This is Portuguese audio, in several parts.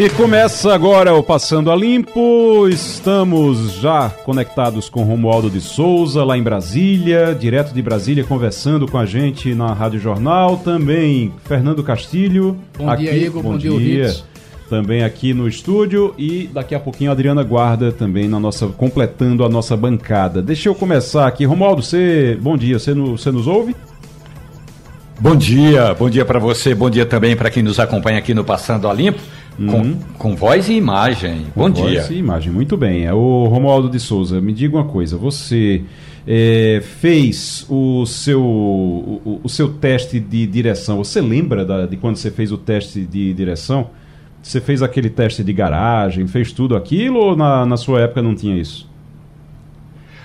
E começa agora o Passando a Limpo. Estamos já conectados com Romualdo de Souza, lá em Brasília, direto de Brasília, conversando com a gente na Rádio Jornal. Também Fernando Castilho. Bom aqui, dia, Igor. Bom, bom dia, dia também aqui no estúdio e daqui a pouquinho a Adriana Guarda também na nossa completando a nossa bancada. Deixa eu começar aqui, Romualdo, você, bom dia, você, no, você nos ouve? Bom dia, bom dia para você, bom dia também para quem nos acompanha aqui no Passando a Limpo. Com, com voz e imagem. Com Bom voz dia. Voz e imagem, muito bem. É o Romualdo de Souza, me diga uma coisa. Você é, fez o seu, o, o, seu teste de direção. Você lembra da, de quando você fez o teste de direção? Você fez aquele teste de garagem, fez tudo aquilo ou na, na sua época não tinha isso?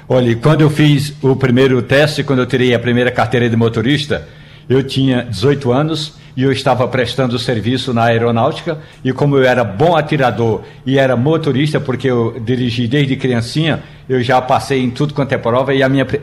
Olha, quando eu fiz o primeiro teste, quando eu tirei a primeira carteira de motorista, eu tinha 18 anos e eu estava prestando serviço na aeronáutica e como eu era bom atirador e era motorista, porque eu dirigi desde criancinha, eu já passei em tudo quanto é prova e a minha pr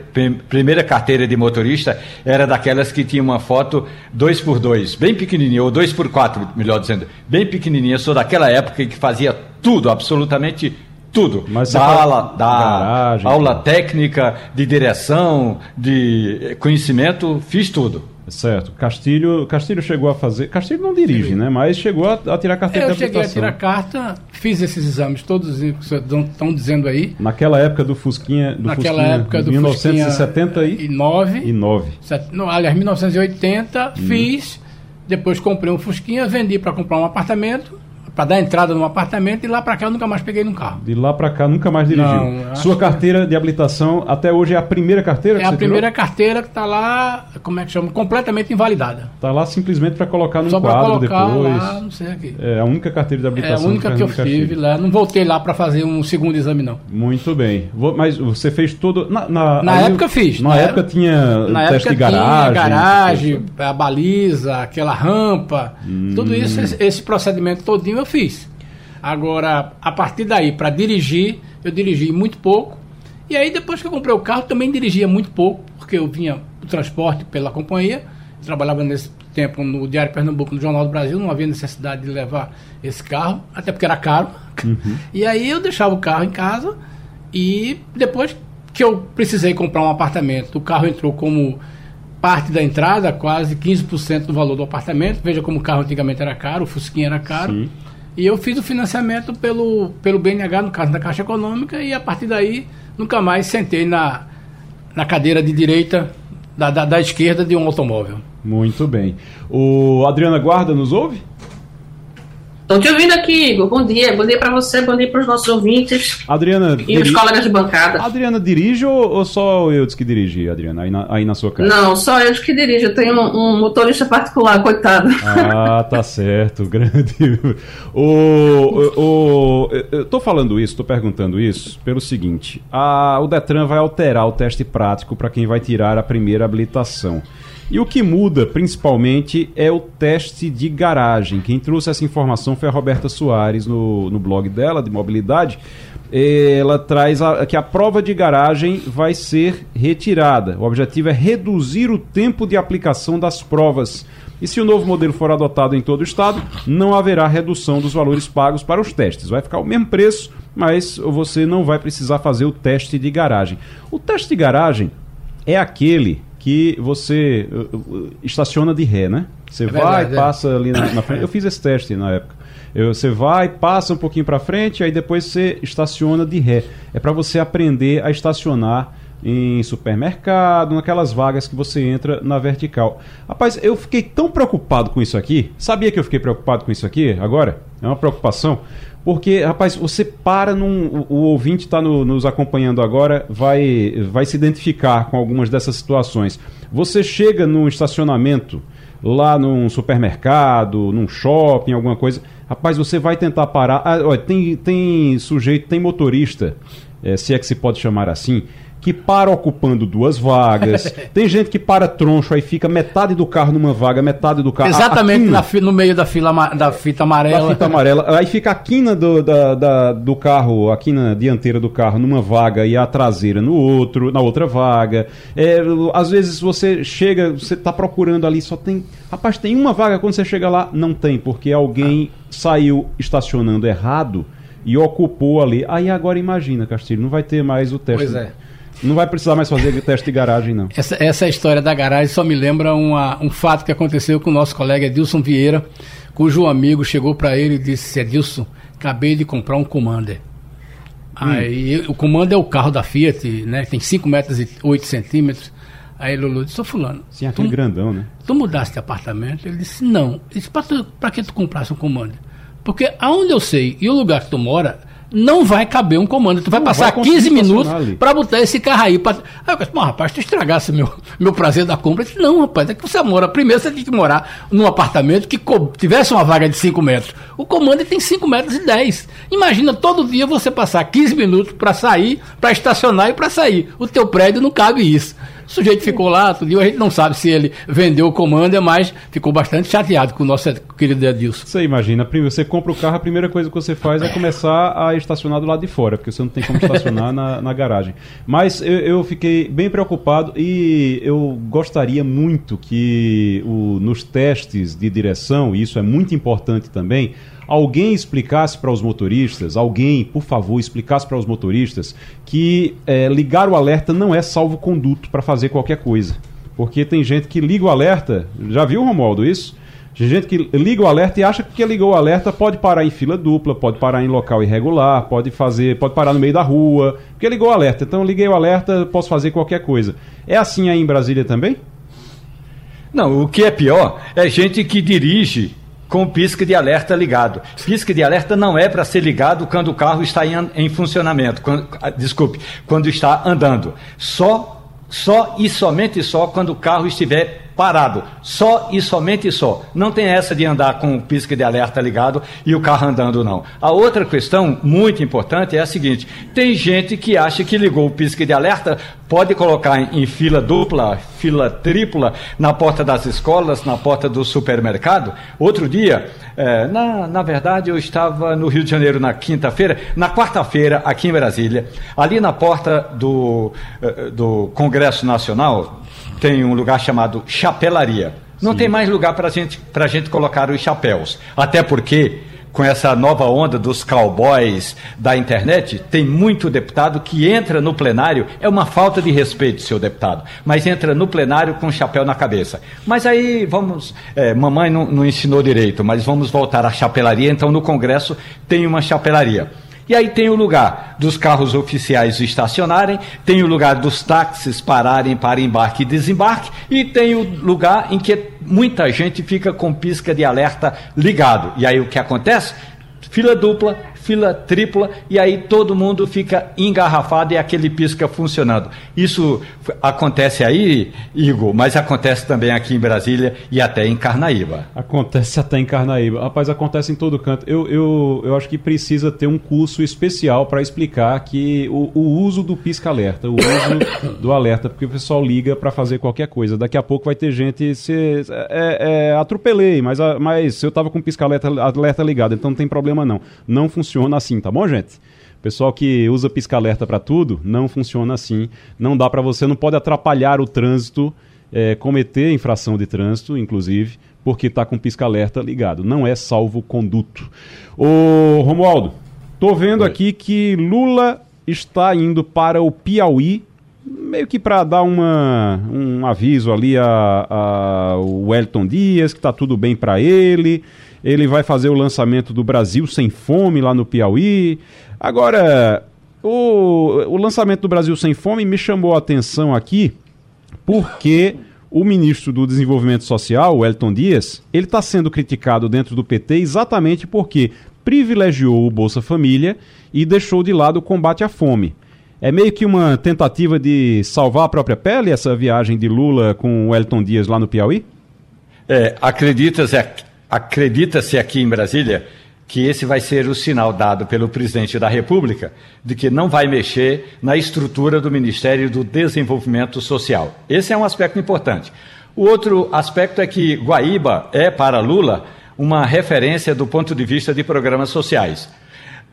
primeira carteira de motorista era daquelas que tinha uma foto 2 por 2 bem pequenininha, ou 2 por 4 melhor dizendo, bem pequenininha. Eu sou daquela época que fazia tudo, absolutamente tudo. Mas da aula, da garagem, aula técnica, de direção, de conhecimento, fiz tudo. Certo. Castilho, Castilho chegou a fazer. Castilho não dirige, Sim. né? Mas chegou a, a tirar carteira Eu cheguei a tirar carta, fiz esses exames, todos estão dizendo aí. Naquela época do Fusquinha. Do Naquela Fusquinha, época do 1979. E 9. aliás, 1980, hum. fiz. Depois comprei um Fusquinha, vendi para comprar um apartamento para dar entrada num apartamento e lá para cá eu nunca mais peguei num carro. De lá para cá nunca mais dirigiu. Não, Sua carteira de habilitação até hoje é a primeira carteira que É a primeira tirou? carteira que está lá, como é que chama, completamente invalidada. Está lá simplesmente para colocar no Só quadro colocar depois. Lá, não sei aqui. É a única carteira de habilitação. É a única que, que eu tive lá. Não voltei lá para fazer um segundo exame não. Muito bem. Mas você fez todo na na, na época eu fiz. Na, na época, época tinha na teste época de garagem, tinha garagem, a baliza, aquela rampa, hum. tudo isso esse, esse procedimento todinho eu fiz. Agora, a partir daí, para dirigir, eu dirigi muito pouco. E aí, depois que eu comprei o carro, também dirigia muito pouco, porque eu vinha o transporte pela companhia. Trabalhava nesse tempo no Diário Pernambuco, no Jornal do Brasil, não havia necessidade de levar esse carro, até porque era caro. Uhum. E aí eu deixava o carro em casa e depois que eu precisei comprar um apartamento, o carro entrou como parte da entrada, quase 15% do valor do apartamento. Veja como o carro antigamente era caro, o Fusquinha era caro. Sim. E eu fiz o financiamento pelo, pelo BNH, no caso da Caixa Econômica, e a partir daí nunca mais sentei na, na cadeira de direita, da, da, da esquerda de um automóvel. Muito bem. O Adriana Guarda nos ouve? Estou te ouvindo aqui, Igor. Bom dia. Bom dia para você, bom dia para os nossos ouvintes. Adriana. E os colegas de bancada. Adriana dirige ou, ou só eu que dirige, Adriana, aí na, aí na sua casa? Não, só eu que dirijo. Eu tenho um, um motorista particular, coitado. Ah, tá certo. Grande. O, o, o, eu tô falando isso, tô perguntando isso pelo seguinte: a, o Detran vai alterar o teste prático para quem vai tirar a primeira habilitação. E o que muda, principalmente, é o teste de garagem. Quem trouxe essa informação foi a Roberta Soares no, no blog dela, de mobilidade. Ela traz a, que a prova de garagem vai ser retirada. O objetivo é reduzir o tempo de aplicação das provas. E se o novo modelo for adotado em todo o estado, não haverá redução dos valores pagos para os testes. Vai ficar o mesmo preço, mas você não vai precisar fazer o teste de garagem. O teste de garagem é aquele que você estaciona de ré, né? Você é vai, verdade, é. passa é. ali na, na, frente. Eu fiz esse teste na época. Eu, você vai, passa um pouquinho para frente, aí depois você estaciona de ré. É para você aprender a estacionar em supermercado, naquelas vagas que você entra na vertical. Rapaz, eu fiquei tão preocupado com isso aqui. Sabia que eu fiquei preocupado com isso aqui agora? É uma preocupação. Porque, rapaz, você para num. O, o ouvinte está no, nos acompanhando agora, vai, vai se identificar com algumas dessas situações. Você chega num estacionamento, lá num supermercado, num shopping, alguma coisa. Rapaz, você vai tentar parar. Ah, olha, tem, tem sujeito, tem motorista, é, se é que se pode chamar assim, que para ocupando duas vagas. tem gente que para troncho, aí fica metade do carro numa vaga, metade do carro. Exatamente na, no meio da, fila, da fita amarela. Da fita amarela. Aí fica a quina do, da, da, do carro, a quina dianteira do carro numa vaga e a traseira no outro, na outra vaga. É, às vezes você chega, você está procurando ali, só tem. Rapaz, tem uma vaga, quando você chega lá, não tem, porque alguém saiu estacionando errado e ocupou ali. Aí agora imagina, Castilho, não vai ter mais o teste. Pois é. Não vai precisar mais fazer teste de garagem, não. Essa, essa história da garagem só me lembra uma, um fato que aconteceu com o nosso colega Edilson Vieira, cujo amigo chegou para ele e disse: Edilson, acabei de comprar um Commander. Hum. Aí o Commander é o carro da Fiat, né? Tem 5 metros e 8 centímetros. Aí Lulu disse, ô fulano. Sim, aquele tu, grandão, né? Tu mudaste de apartamento? Ele disse, não. Ele disse, pra, tu, pra que tu comprasse um Commander? Porque aonde eu sei e o lugar que tu mora, não vai caber um comando. Tu vai não passar vai 15 minutos para botar esse carro aí. Pra... Aí eu disse, rapaz, tu estragasse meu, meu prazer da compra. Eu disse, não, rapaz, é que você mora. Primeiro você tem que morar num apartamento que tivesse uma vaga de 5 metros. O comando tem 5 metros e 10. Imagina todo dia você passar 15 minutos para sair, para estacionar e para sair. O teu prédio não cabe isso. O sujeito ficou lá, dia a gente não sabe se ele vendeu o comando, mas ficou bastante chateado com o nosso querido Edilson. Você imagina, você compra o carro, a primeira coisa que você faz é começar a estacionar do lado de fora, porque você não tem como estacionar na, na garagem. Mas eu, eu, fiquei bem preocupado e eu gostaria muito que o, nos testes de direção, e isso é muito importante também, alguém explicasse para os motoristas, alguém, por favor, explicasse para os motoristas que é, ligar o alerta não é salvo-conduto para fazer qualquer coisa. Porque tem gente que liga o alerta, já viu, Romualdo, isso? Tem gente que liga o alerta e acha que porque ligou o alerta pode parar em fila dupla, pode parar em local irregular, pode fazer, pode parar no meio da rua, porque ligou o alerta. Então liguei o alerta, posso fazer qualquer coisa. É assim aí em Brasília também? Não, o que é pior é gente que dirige com o pisca de alerta ligado. Pisca de alerta não é para ser ligado quando o carro está em, em funcionamento, quando, ah, desculpe, quando está andando. Só, só e somente só quando o carro estiver parado. Só e somente só. Não tem essa de andar com o pisca de alerta ligado e o carro andando, não. A outra questão muito importante é a seguinte: tem gente que acha que ligou o pisca de alerta, pode colocar em, fila dupla, fila tripla, na porta das escolas, na porta do supermercado. Outro dia, é, na, na verdade, eu estava no Rio de Janeiro na quinta-feira, na quarta-feira, aqui em Brasília, ali na porta do, eh, do Congresso Nacional, tem um lugar chamado chapelaria. Não Sim. tem mais lugar para gente, a gente colocar os chapéus. Até porque, com essa nova onda dos cowboys da internet, tem muito deputado que entra no plenário, é uma falta de respeito, seu deputado, mas entra no plenário com chapéu na cabeça. Mas aí vamos. É, mamãe não, não ensinou direito, mas vamos voltar à chapelaria. Então, no Congresso tem uma chapelaria. E aí tem o lugar dos carros oficiais estacionarem, tem o lugar dos táxis pararem para embarque e desembarque, e tem o lugar em que muita gente fica com pisca de alerta ligado. E aí o que acontece? Fila dupla, fila tripla, e aí todo mundo fica engarrafado e aquele pisca funcionando. Isso acontece aí, Igor, mas acontece também aqui em Brasília e até em Carnaíba. Acontece até em Carnaíba. Rapaz, acontece em todo canto. Eu, eu, eu acho que precisa ter um curso especial para explicar que o, o, uso do pisca-alerta, o uso do alerta, porque o pessoal liga para fazer qualquer coisa. Daqui a pouco vai ter gente. Se, é, é, atropelei, mas, mas eu estava com pisca-alerta alerta ligado, então não tem problema não. Não funciona funciona assim, tá bom, gente? Pessoal que usa pisca-alerta para tudo, não funciona assim. Não dá para você, não pode atrapalhar o trânsito, é, cometer infração de trânsito, inclusive, porque está com pisca-alerta ligado. Não é salvo-conduto. Ô, Romualdo, tô vendo aqui que Lula está indo para o Piauí, meio que para dar uma, um aviso ali a, a o Wellington Dias, que está tudo bem para ele ele vai fazer o lançamento do Brasil Sem Fome lá no Piauí. Agora, o, o lançamento do Brasil Sem Fome me chamou a atenção aqui porque o ministro do Desenvolvimento Social, o Elton Dias, ele está sendo criticado dentro do PT exatamente porque privilegiou o Bolsa Família e deixou de lado o combate à fome. É meio que uma tentativa de salvar a própria pele essa viagem de Lula com o Elton Dias lá no Piauí? É, acredita-se acredita-se aqui em Brasília que esse vai ser o sinal dado pelo presidente da República de que não vai mexer na estrutura do Ministério do Desenvolvimento Social. Esse é um aspecto importante. O outro aspecto é que Guaíba é, para Lula, uma referência do ponto de vista de programas sociais.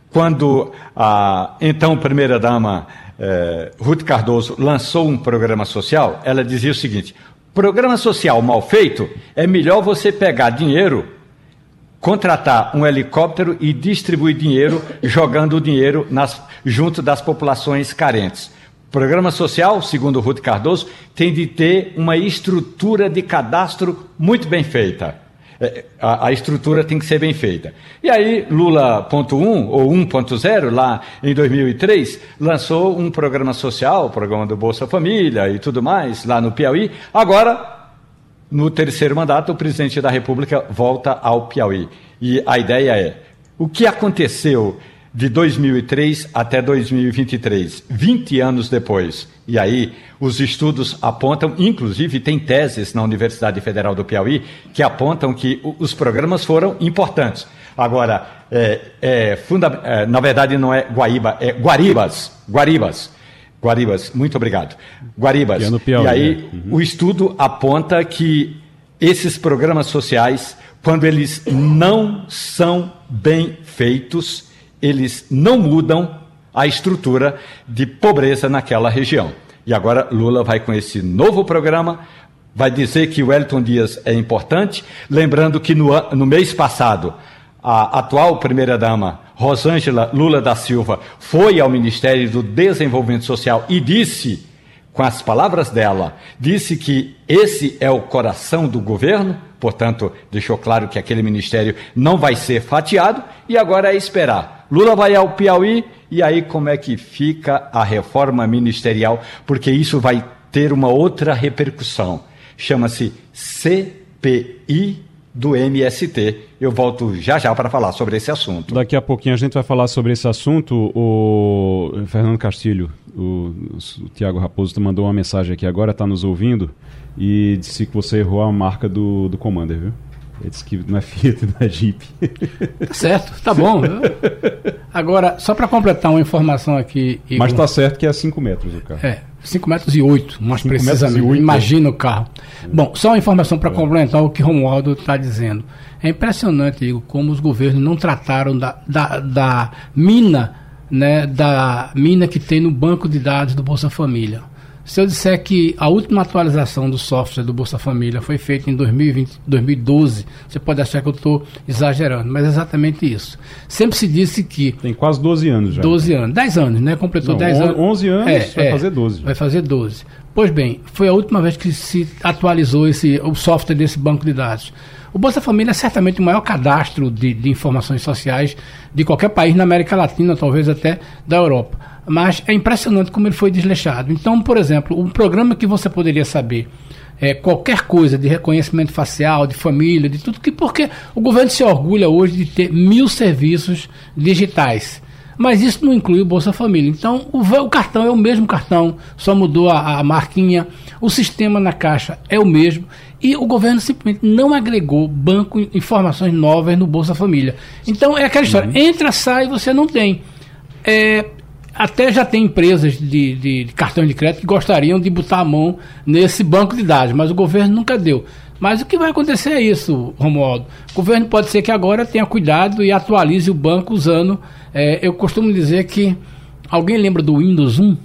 Quando a então primeira-dama eh, Ruth Cardoso lançou um programa social, ela dizia o seguinte: programa social mal feito é melhor você pegar dinheiro contratar um helicóptero e distribuir dinheiro, jogando o dinheiro nas, junto das populações carentes. Programa social, segundo Ruth Cardoso, tem de ter uma estrutura de cadastro muito bem feita. É, a, a, estrutura tem que ser bem feita. E aí, Lula.1 ou 1.0, lá em 2003, lançou um programa social, o programa do Bolsa Família e tudo mais, lá no Piauí. Agora, no terceiro mandato, o presidente da República volta ao Piauí. E a ideia é: o que aconteceu de 2003 até 2023, 20 anos depois? E aí, os estudos apontam, inclusive tem teses na Universidade Federal do Piauí, que apontam que os programas foram importantes. Agora, é, é, funda, é, na verdade não é Guaíba, é Guaribas. Guaribas Guaribas, muito obrigado. Guaribas. É Piauí, e aí, né? uhum. o estudo aponta que esses programas sociais, quando eles não são bem feitos, eles não mudam a estrutura de pobreza naquela região. E agora Lula vai com esse novo programa, vai dizer que o Elton Dias é importante, lembrando que no, no mês passado a atual primeira-dama, Rosângela Lula da Silva, foi ao Ministério do Desenvolvimento Social e disse, com as palavras dela, disse que esse é o coração do governo, portanto, deixou claro que aquele ministério não vai ser fatiado, e agora é esperar. Lula vai ao Piauí, e aí como é que fica a reforma ministerial? Porque isso vai ter uma outra repercussão. Chama-se CPI do MST. Eu volto já já para falar sobre esse assunto. Daqui a pouquinho a gente vai falar sobre esse assunto. O Fernando Castilho, o, o Tiago Raposo mandou uma mensagem aqui agora, está nos ouvindo e disse que você errou a marca do, do Commander, viu? Ele disse que não é Fiat, não é Jeep. Tá certo, tá bom. Agora, só para completar uma informação aqui. Igor, Mas tá certo que é 5 metros o carro. É, 5 metros e 8, mais precisamente. 8, Imagina é. o carro. É. Bom, só uma informação para é. complementar o que Romualdo está dizendo. É impressionante, Igor, como os governos não trataram da, da, da mina, né, da mina que tem no banco de dados do Bolsa Família. Se eu disser que a última atualização do software do Bolsa Família foi feita em 2020, 2012, você pode achar que eu estou exagerando, mas é exatamente isso. Sempre se disse que. Tem quase 12 anos já. 12 anos. 10 anos, né? Completou Não, 10 anos. 11 anos, é, vai é, fazer 12. Vai fazer 12. Pois bem, foi a última vez que se atualizou esse, o software desse banco de dados. O Bolsa Família é certamente o maior cadastro de, de informações sociais de qualquer país na América Latina, talvez até da Europa mas é impressionante como ele foi desleixado. Então, por exemplo, um programa que você poderia saber é, qualquer coisa de reconhecimento facial, de família, de tudo, que porque o governo se orgulha hoje de ter mil serviços digitais. Mas isso não inclui o Bolsa Família. Então, o, o cartão é o mesmo cartão, só mudou a, a marquinha, o sistema na caixa é o mesmo e o governo simplesmente não agregou banco informações novas no Bolsa Família. Então é aquela história, uhum. entra, sai, você não tem. É, até já tem empresas de, de, de cartão de crédito que gostariam de botar a mão nesse banco de dados, mas o governo nunca deu. Mas o que vai acontecer é isso, Romualdo. O governo pode ser que agora tenha cuidado e atualize o banco usando. É, eu costumo dizer que. Alguém lembra do Windows 1?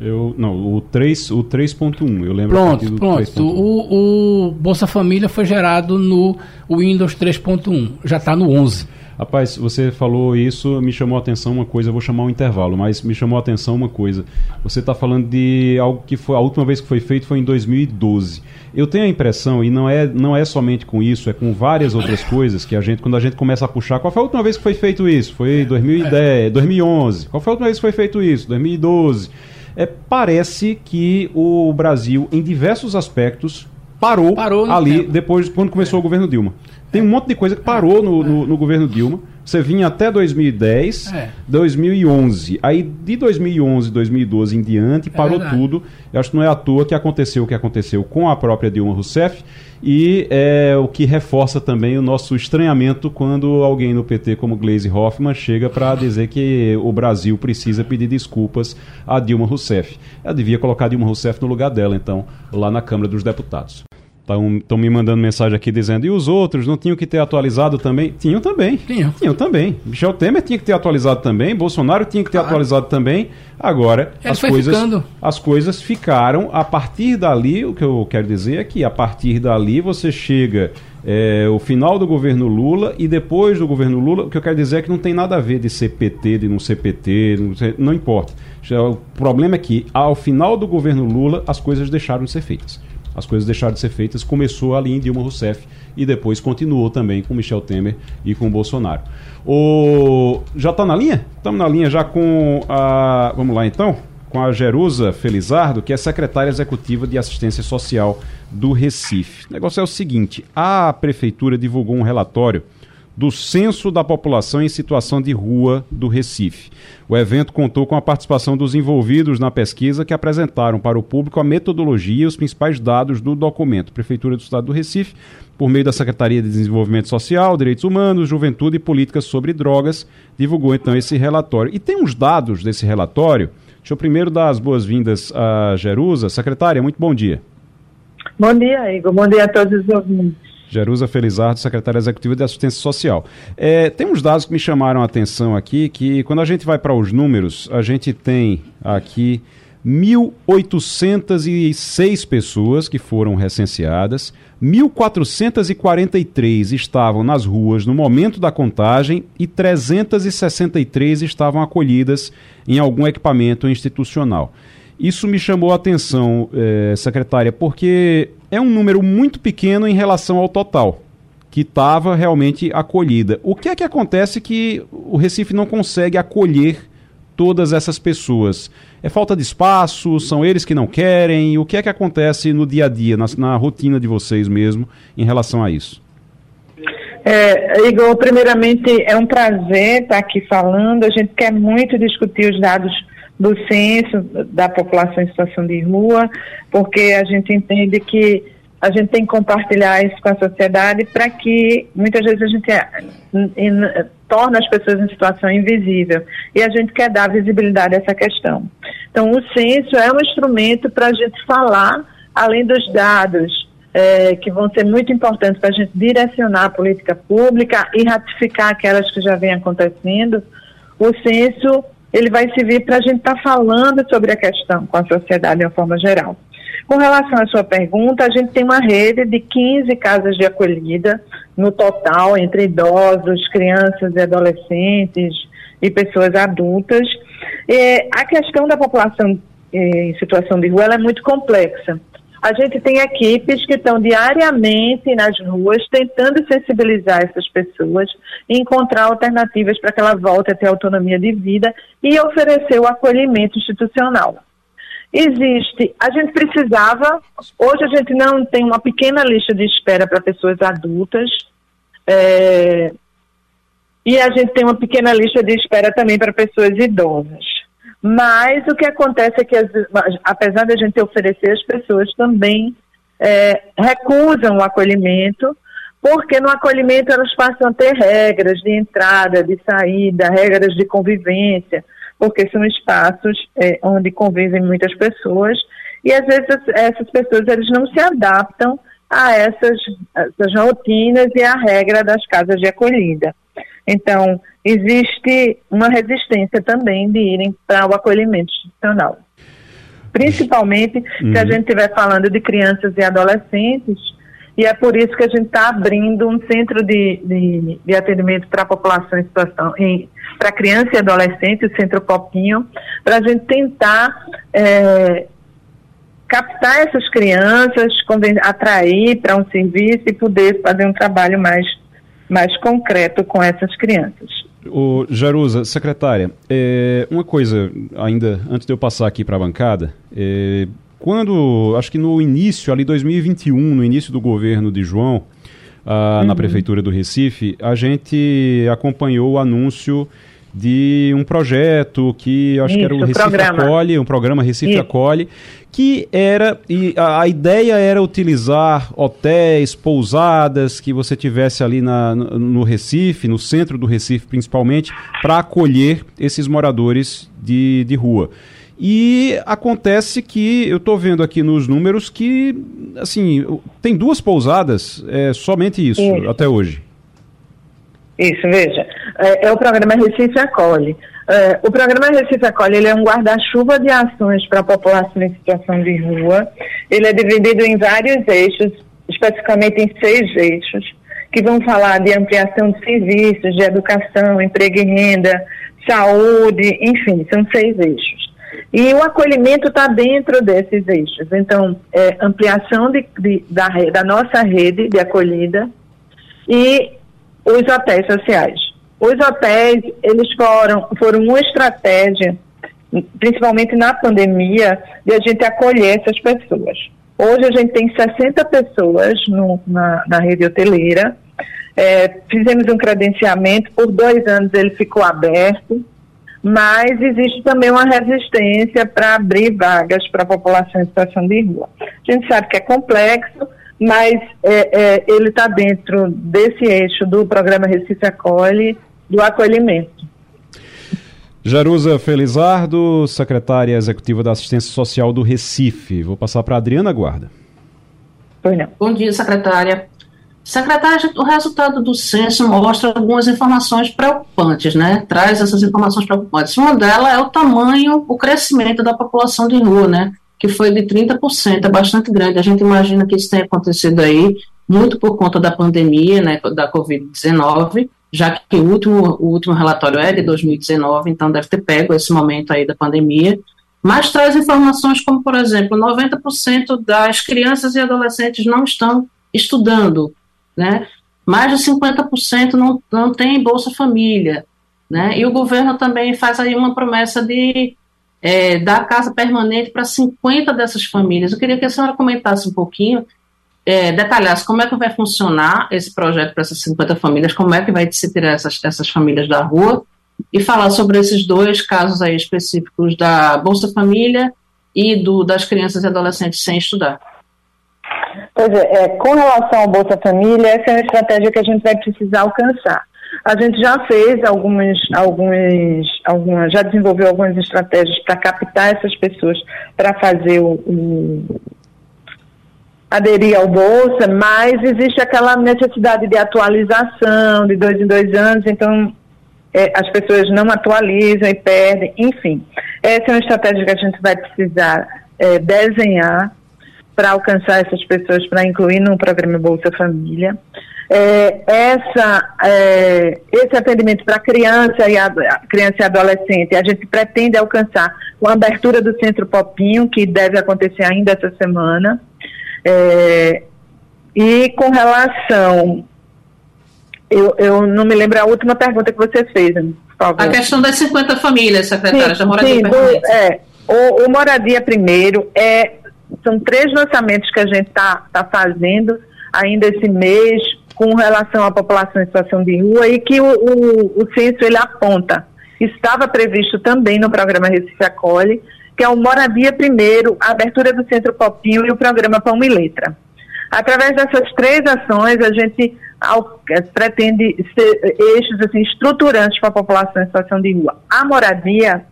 Eu, não, o 3, o 3.1, eu lembro. Pronto, pronto. O, o Bolsa Família foi gerado no Windows 3.1, já está no 11. Rapaz, você falou isso, me chamou a atenção uma coisa, eu vou chamar um intervalo, mas me chamou a atenção uma coisa. Você está falando de algo que foi a última vez que foi feito foi em 2012. Eu tenho a impressão, e não é, não é somente com isso, é com várias outras coisas que a gente, quando a gente começa a puxar, qual foi a última vez que foi feito isso? Foi 2010, 2011. Qual foi a última vez que foi feito isso? 2012. É, parece que o Brasil, em diversos aspectos, parou, parou ali tempo. depois quando começou é. o governo Dilma. Tem um monte de coisa que parou no, no, no governo Dilma. Você vinha até 2010, É. 2011. Aí de 2011, 2012 em diante, parou verdade. tudo. Eu acho que não é à toa que aconteceu o que aconteceu com a própria Dilma Rousseff. E é o que reforça também o nosso estranhamento quando alguém no PT, como Gleisi Hoffmann, chega para dizer que o Brasil precisa pedir desculpas a Dilma Rousseff. Ela devia colocar a Dilma Rousseff no lugar dela, então, lá na Câmara dos Deputados. Estão me mandando mensagem aqui dizendo, e os outros não tinham que ter atualizado também? Tinham também. Tinham. Tinham também. Michel Temer tinha que ter atualizado também, Bolsonaro tinha que ter Claro. atualizado também. Agora, Ele as coisas, ficando. as coisas ficaram. A partir dali, o que eu quero dizer é que a partir dali você chega é, o final do governo Lula e depois do governo Lula, o que eu quero dizer é que não tem nada a ver de ser PT, de não ser PT, não, não importa. O problema é que ao final do governo Lula as coisas deixaram de ser feitas. As coisas deixaram de ser feitas, começou ali em Dilma Rousseff e depois continuou também com Michel Temer e com Bolsonaro. O... Já está na linha? Estamos na linha já com a. Vamos lá então? Com a Jerusa Felizardo, que é secretária executiva de assistência social do Recife. O negócio é o seguinte: a prefeitura divulgou um relatório do Censo da População em Situação de Rua do Recife. O evento contou com a participação dos envolvidos na pesquisa que apresentaram para o público a metodologia e os principais dados do documento. Prefeitura do Estado do Recife, por meio da Secretaria de Desenvolvimento Social, Direitos Humanos, Juventude e Políticas sobre Drogas, divulgou então esse relatório. E tem uns dados desse relatório. Deixa eu primeiro dar as boas-vindas à Jerusa. Secretária, muito bom dia. Bom dia, Igor. Bom dia a todos os ouvintes. Jerusa Felizardo, secretária executiva de assistência social. É, tem uns dados que me chamaram a atenção aqui, que quando a gente vai para os números, a gente tem aqui 1.806 pessoas que foram recenseadas, 1.443 estavam nas ruas no momento da contagem e 363 estavam acolhidas em algum equipamento institucional. Isso me chamou a atenção, eh, secretária, porque é um número muito pequeno em relação ao total que estava realmente acolhida. O que é que acontece que o Recife não consegue acolher todas essas pessoas? É falta de espaço? São eles que não querem? O que é que acontece no dia a dia, na, na rotina de vocês mesmo, em relação a isso? É, Igor, primeiramente é um prazer estar aqui falando. A gente quer muito discutir os dados do censo da população em situação de rua, porque a gente entende que a gente tem que compartilhar isso com a sociedade para que muitas vezes a gente in, torna as pessoas em situação invisível e a gente quer dar visibilidade a essa questão. Então, o censo é um instrumento para a gente falar, além dos dados é, que vão ser muito importantes para a gente direcionar a política pública e ratificar aquelas que já vêm acontecendo, o censo ele vai servir para a gente estar tá falando sobre a questão com a sociedade de uma forma geral. Com relação à sua pergunta, a gente tem uma rede de 15 casas de acolhida no total, entre idosos, crianças e adolescentes e pessoas adultas. A questão da população em situação de rua é muito complexa. A gente tem equipes que estão diariamente nas ruas tentando sensibilizar essas pessoas encontrar alternativas para que ela volte a ter autonomia de vida e oferecer o acolhimento institucional. Existe, a gente precisava, hoje a gente não tem uma pequena lista de espera para pessoas adultas, é, e a gente tem uma pequena lista de espera também para pessoas idosas. Mas o que acontece é que, as, apesar de a gente oferecer, as pessoas também é, recusam o acolhimento, porque no acolhimento elas passam a ter regras de entrada, de saída, regras de convivência, porque são espaços é, onde convivem muitas pessoas e às vezes essas pessoas eles não se adaptam a essas, essas rotinas e à regra das casas de acolhida. Então, existe uma resistência também de irem para o acolhimento institucional. Principalmente uhum. se a gente estiver falando de crianças e adolescentes, e é por isso que a gente está abrindo um centro de, de, de atendimento para a população em situação, para criança e adolescente, o Centro Copinho, para a gente tentar é, captar essas crianças, atrair para um serviço e poder fazer um trabalho mais, mais concreto com essas crianças. O Jaruza, secretária, é, uma coisa ainda antes de eu passar aqui para a bancada, é, quando, acho que no início, ali 2021, no início do governo de João, uh, uhum. na Prefeitura do Recife, a gente acompanhou o anúncio de um projeto que acho Isso, que era o Recife programa. Acolhe, um programa Recife Isso. Acolhe, que era e a, a, ideia era utilizar hotéis, pousadas que você tivesse ali na, no, no Recife, no centro do Recife principalmente, para acolher esses moradores de, de rua. E acontece que eu estou vendo aqui nos números que, assim, tem duas pousadas, é somente isso, isso. até hoje. Isso, veja. É, é o programa Recife Acolhe. É, o programa Recife Acolhe ele é um guarda-chuva de ações para a população em situação de rua. Ele é dividido em vários eixos, especificamente em seis eixos, que vão falar de ampliação de serviços, de educação, emprego e renda, saúde, enfim, são seis eixos. E o acolhimento está dentro desses eixos. Então, é, ampliação de, de, da, da nossa rede de acolhida e os hotéis sociais. Os hotéis, eles foram, foram uma estratégia, principalmente na pandemia, de a gente acolher essas pessoas. Hoje a gente tem 60 pessoas no, na, na rede hoteleira. É, fizemos um credenciamento, por dois anos ele ficou aberto, mas existe também uma resistência para abrir vagas para a população em situação de rua. A gente sabe que é complexo, mas é, é, ele está dentro desse eixo do programa Recife Acolhe, do acolhimento. Jaruza Felizardo, secretária executiva da Assistência Social do Recife. Vou passar para Adriana Guarda. Bom dia, secretária. Secretária, o resultado do censo mostra algumas informações preocupantes, né? Traz essas informações preocupantes. Uma delas é o tamanho, o crescimento da população de rua, né? que foi de 30%, é bastante grande. A gente imagina que isso tenha acontecido aí muito por conta da pandemia, né, da Covid-19, já que o último, o último relatório é de 2019, então deve ter pego esse momento aí da pandemia, mas traz informações como, por exemplo, 90% das crianças e adolescentes não estão estudando, né, mais de 50% não, não tem Bolsa Família, né, e o governo também faz aí uma promessa de é, dar casa permanente para 50 dessas famílias. Eu queria que a senhora comentasse um pouquinho, é, detalhasse como é que vai funcionar esse projeto para essas 50 famílias, como é que vai se tirar essas, essas famílias da rua, e falar sobre esses dois casos aí específicos da Bolsa Família e do, das crianças e adolescentes sem estudar. Pois é, é, com relação ao Bolsa Família, essa é uma estratégia que a gente vai precisar alcançar. A gente já fez algumas, algumas, algumas já desenvolveu algumas estratégias para captar essas pessoas para fazer o, aderir ao bolsa, mas existe aquela necessidade de atualização de dois em dois anos, então é, as pessoas não atualizam e perdem, enfim. Essa é uma estratégia que a gente vai precisar é, desenhar para alcançar essas pessoas, para incluir no programa Bolsa Família é, essa, é, esse atendimento para criança e criança e adolescente, a gente pretende alcançar com a abertura do Centro Popinho, que deve acontecer ainda essa semana. É, e com relação. Eu, eu não me lembro a última pergunta que você fez, por favor. A questão das 50 famílias, secretária, sim, moradia sim, do, é, o, o Moradia Primeiro é, são três lançamentos que a gente está tá fazendo ainda esse mês com relação à população em situação de rua e que o, o, o censo ele aponta. Estava previsto também no programa Recife Acolhe, que é o Moradia Primeiro, a abertura do Centro Popinho e o programa Pão e Letra. Através dessas três ações, a gente eh, pretende ser eixos assim, estruturantes para a população em situação de rua. A moradia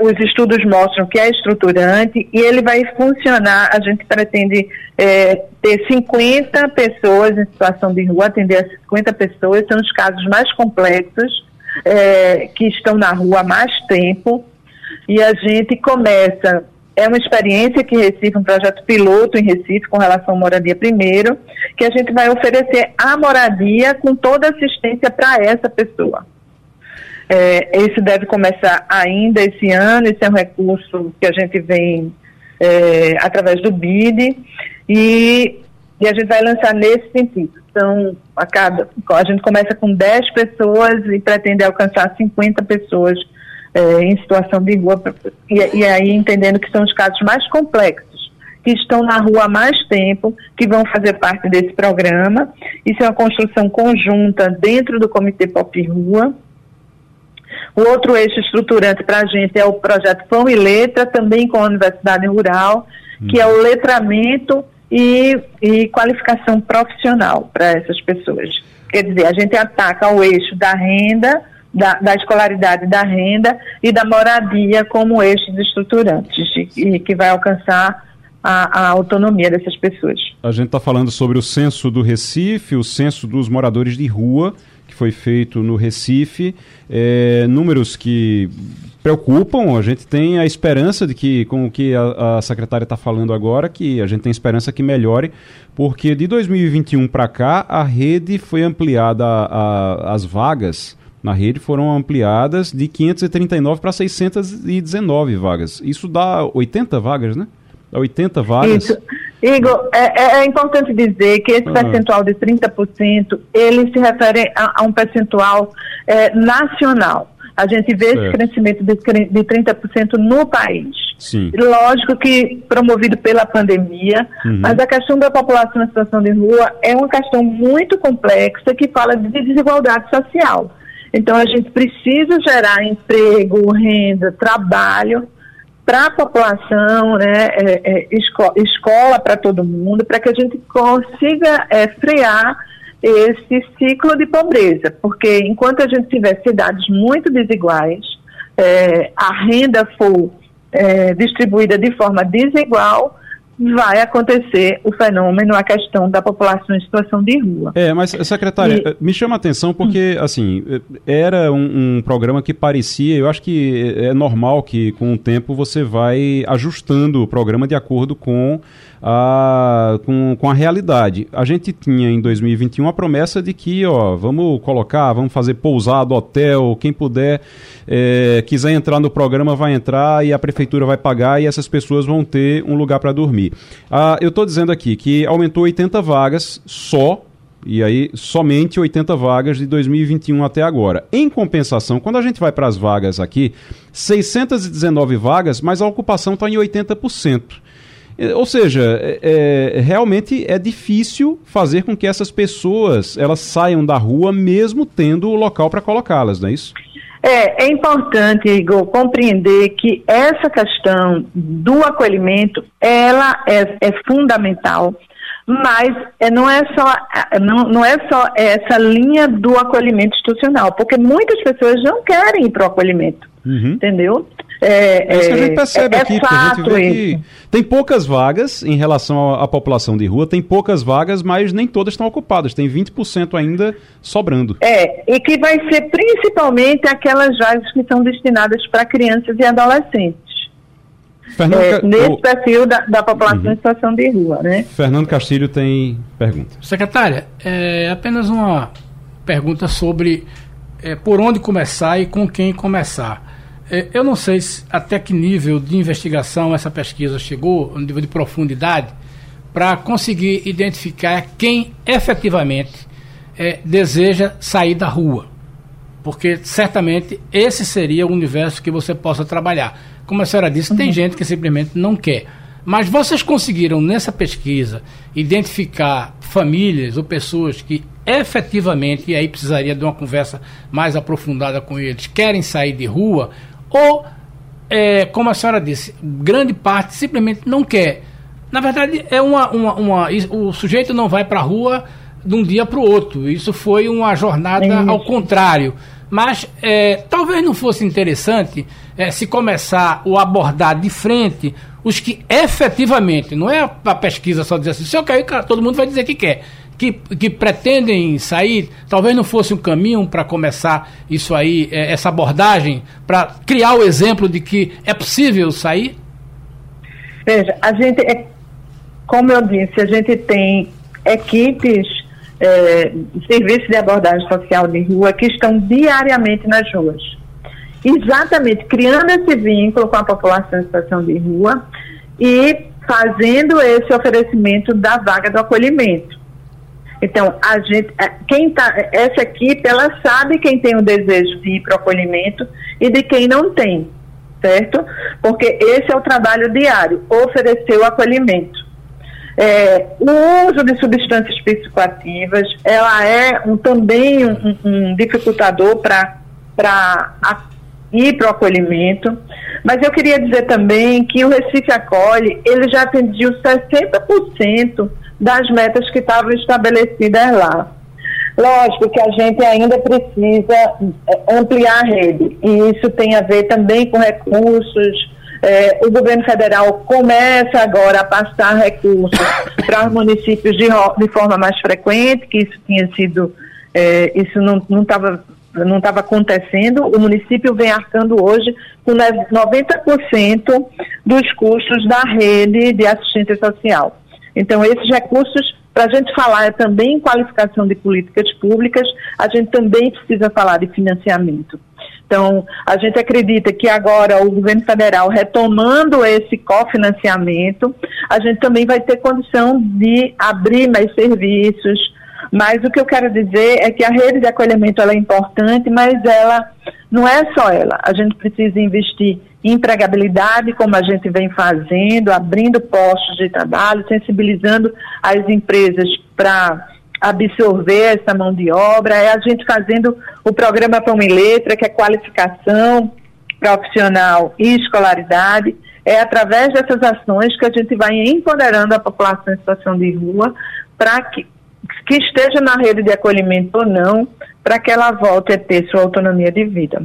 os estudos mostram que é estruturante e ele vai funcionar. A gente pretende é, ter 50 pessoas em situação de rua, atender a 50 pessoas, são os casos mais complexos, é, que estão na rua há mais tempo. E a gente começa. É uma experiência que Recife, um projeto piloto em Recife com relação à moradia primeiro, que a gente vai oferecer a moradia com toda assistência para essa pessoa. É, esse deve começar ainda esse ano, esse é um recurso que a gente vem é, através do BID e, e, a gente vai lançar nesse sentido. Então, a, cada, a gente começa com 10 pessoas e pretende alcançar 50 pessoas é, em situação de rua, e, e aí entendendo que são os casos mais complexos, que estão na rua há mais tempo, que vão fazer parte desse programa. Isso é uma construção conjunta dentro do Comitê Pop Rua. O outro eixo estruturante para a gente é o projeto Pão e Letra, também com a Universidade Rural, que é o letramento e, e qualificação profissional para essas pessoas. Quer dizer, a gente ataca o eixo da renda, da, da, escolaridade da renda e da moradia como eixos estruturantes e que vai alcançar a, a, autonomia dessas pessoas. A gente está falando sobre o censo do Recife, o censo dos moradores de rua, que foi feito no Recife, é, números que preocupam. A gente tem a esperança de que, com o que a, a secretária está falando agora, que a gente tem esperança que melhore, porque de 2021 para cá a rede foi ampliada, a, as vagas na rede foram ampliadas de 539 para 619 vagas. Isso dá 80 vagas, né? Dá 80 vagas. Isso. Igor, é, é, é importante dizer que esse ah. percentual de 30%, ele se refere a, a um percentual é, nacional. A gente vê certo. esse crescimento de, de 30% no país. Sim. Lógico que promovido pela pandemia, uhum. mas a questão da população na situação de rua é uma questão muito complexa que fala de desigualdade social. Então a gente precisa gerar emprego, renda, trabalho para a população, né, é, é, esco escola para todo mundo, para que a gente consiga é, frear esse ciclo de pobreza, porque enquanto a gente tiver cidades muito desiguais, é, a renda for é, distribuída de forma desigual, vai acontecer o fenômeno, a questão da população em situação de rua. É, mas, secretária, e... me chama a atenção porque, assim, era um, um, programa que parecia, eu acho que é normal que com o tempo você vai ajustando o programa de acordo com a, com, com a realidade. A gente tinha em 2021 a promessa de que, ó, vamos colocar, vamos fazer pousado, hotel, quem puder, é, quiser entrar no programa vai entrar e a prefeitura vai pagar e essas pessoas vão ter um lugar para dormir. Ah, eu estou dizendo aqui que aumentou 80 vagas só e aí, somente 80 vagas de 2021 até agora. Em compensação, quando a gente vai para as vagas aqui, 619 vagas, mas a ocupação está em 80%. Ou seja, é, é, realmente é difícil fazer com que essas pessoas elas saiam da rua mesmo tendo o local para colocá-las, não é isso? É, é importante, Igor, compreender que essa questão do acolhimento, ela é, é fundamental, mas é, não, é só, não, não é só essa linha do acolhimento institucional, porque muitas pessoas não querem ir para o acolhimento, uhum. entendeu? É, é isso que a gente percebe é, aqui, é porque a gente vê que tem poucas vagas em relação à, à, população de rua, tem poucas vagas, mas nem todas estão ocupadas, tem 20% ainda sobrando. É, e que vai ser principalmente aquelas vagas que são destinadas para crianças e adolescentes. Fernando é, nesse o... perfil da, da população uhum. em situação de rua, né? Fernando Castilho tem pergunta. Secretária, é apenas uma pergunta sobre é, por onde começar e com quem começar. É, eu não sei se, até que nível de investigação essa pesquisa chegou, um nível de profundidade, para conseguir identificar quem efetivamente é, deseja sair da rua. Porque certamente esse seria o universo que você possa trabalhar. Como a senhora disse, uhum. tem gente que simplesmente não quer. Mas vocês conseguiram nessa pesquisa identificar famílias ou pessoas que efetivamente, e aí precisaria de uma conversa mais aprofundada com eles, querem sair de rua ou, é, como a senhora disse, grande parte simplesmente não quer. Na verdade, é uma, uma, uma o sujeito não vai para a rua de um dia para o outro. Isso foi uma jornada é ao contrário. Mas é, talvez não fosse interessante é, se começar a abordar de frente os que efetivamente, não é a pesquisa só dizer assim, se eu quero, todo mundo vai dizer que quer que, que pretendem sair, talvez não fosse um caminho para começar isso aí, é, essa abordagem, para criar o exemplo de que é possível sair? Veja, a gente, é, como eu disse, a gente tem equipes, é, serviços de abordagem social de rua que estão diariamente nas ruas. Exatamente, criando esse vínculo com a população em situação de rua e fazendo esse oferecimento da vaga do acolhimento. Então, a gente, é, quem tá, essa equipe, ela sabe quem tem o desejo de ir para o acolhimento e de quem não tem. certo? Porque esse é o trabalho diário, oferecer o acolhimento. É, o uso de substâncias psicoativas, ela é um, também um, um dificultador para ir para o acolhimento, mas eu queria dizer também que o Recife Acolhe, ele já atingiu 60% das metas que estavam estabelecidas lá. Lógico que a gente ainda precisa é, ampliar a rede, e isso tem a ver também com recursos. É, o governo federal começa agora a passar recursos para os municípios de, de, forma mais frequente, que isso tinha sido, é, isso não estava não estava acontecendo, o município vem arcando hoje com 90% dos custos da rede de assistência social. Então, esses recursos, para a gente falar também em qualificação de políticas públicas, a gente também precisa falar de financiamento. Então, a gente acredita que agora o governo federal retomando esse cofinanciamento, a gente também vai ter condição de abrir mais serviços, mas o que eu quero dizer é que a rede de acolhimento é importante, mas ela não é só ela. A gente precisa investir em empregabilidade, como a gente vem fazendo, abrindo postos de trabalho, sensibilizando as empresas para absorver essa mão de obra, é a gente fazendo o programa Pão e Letra, que é qualificação profissional e escolaridade. É através dessas ações que a gente vai empoderando a população em situação de rua para que que esteja na rede de acolhimento ou não, para que ela volte a ter sua autonomia de vida.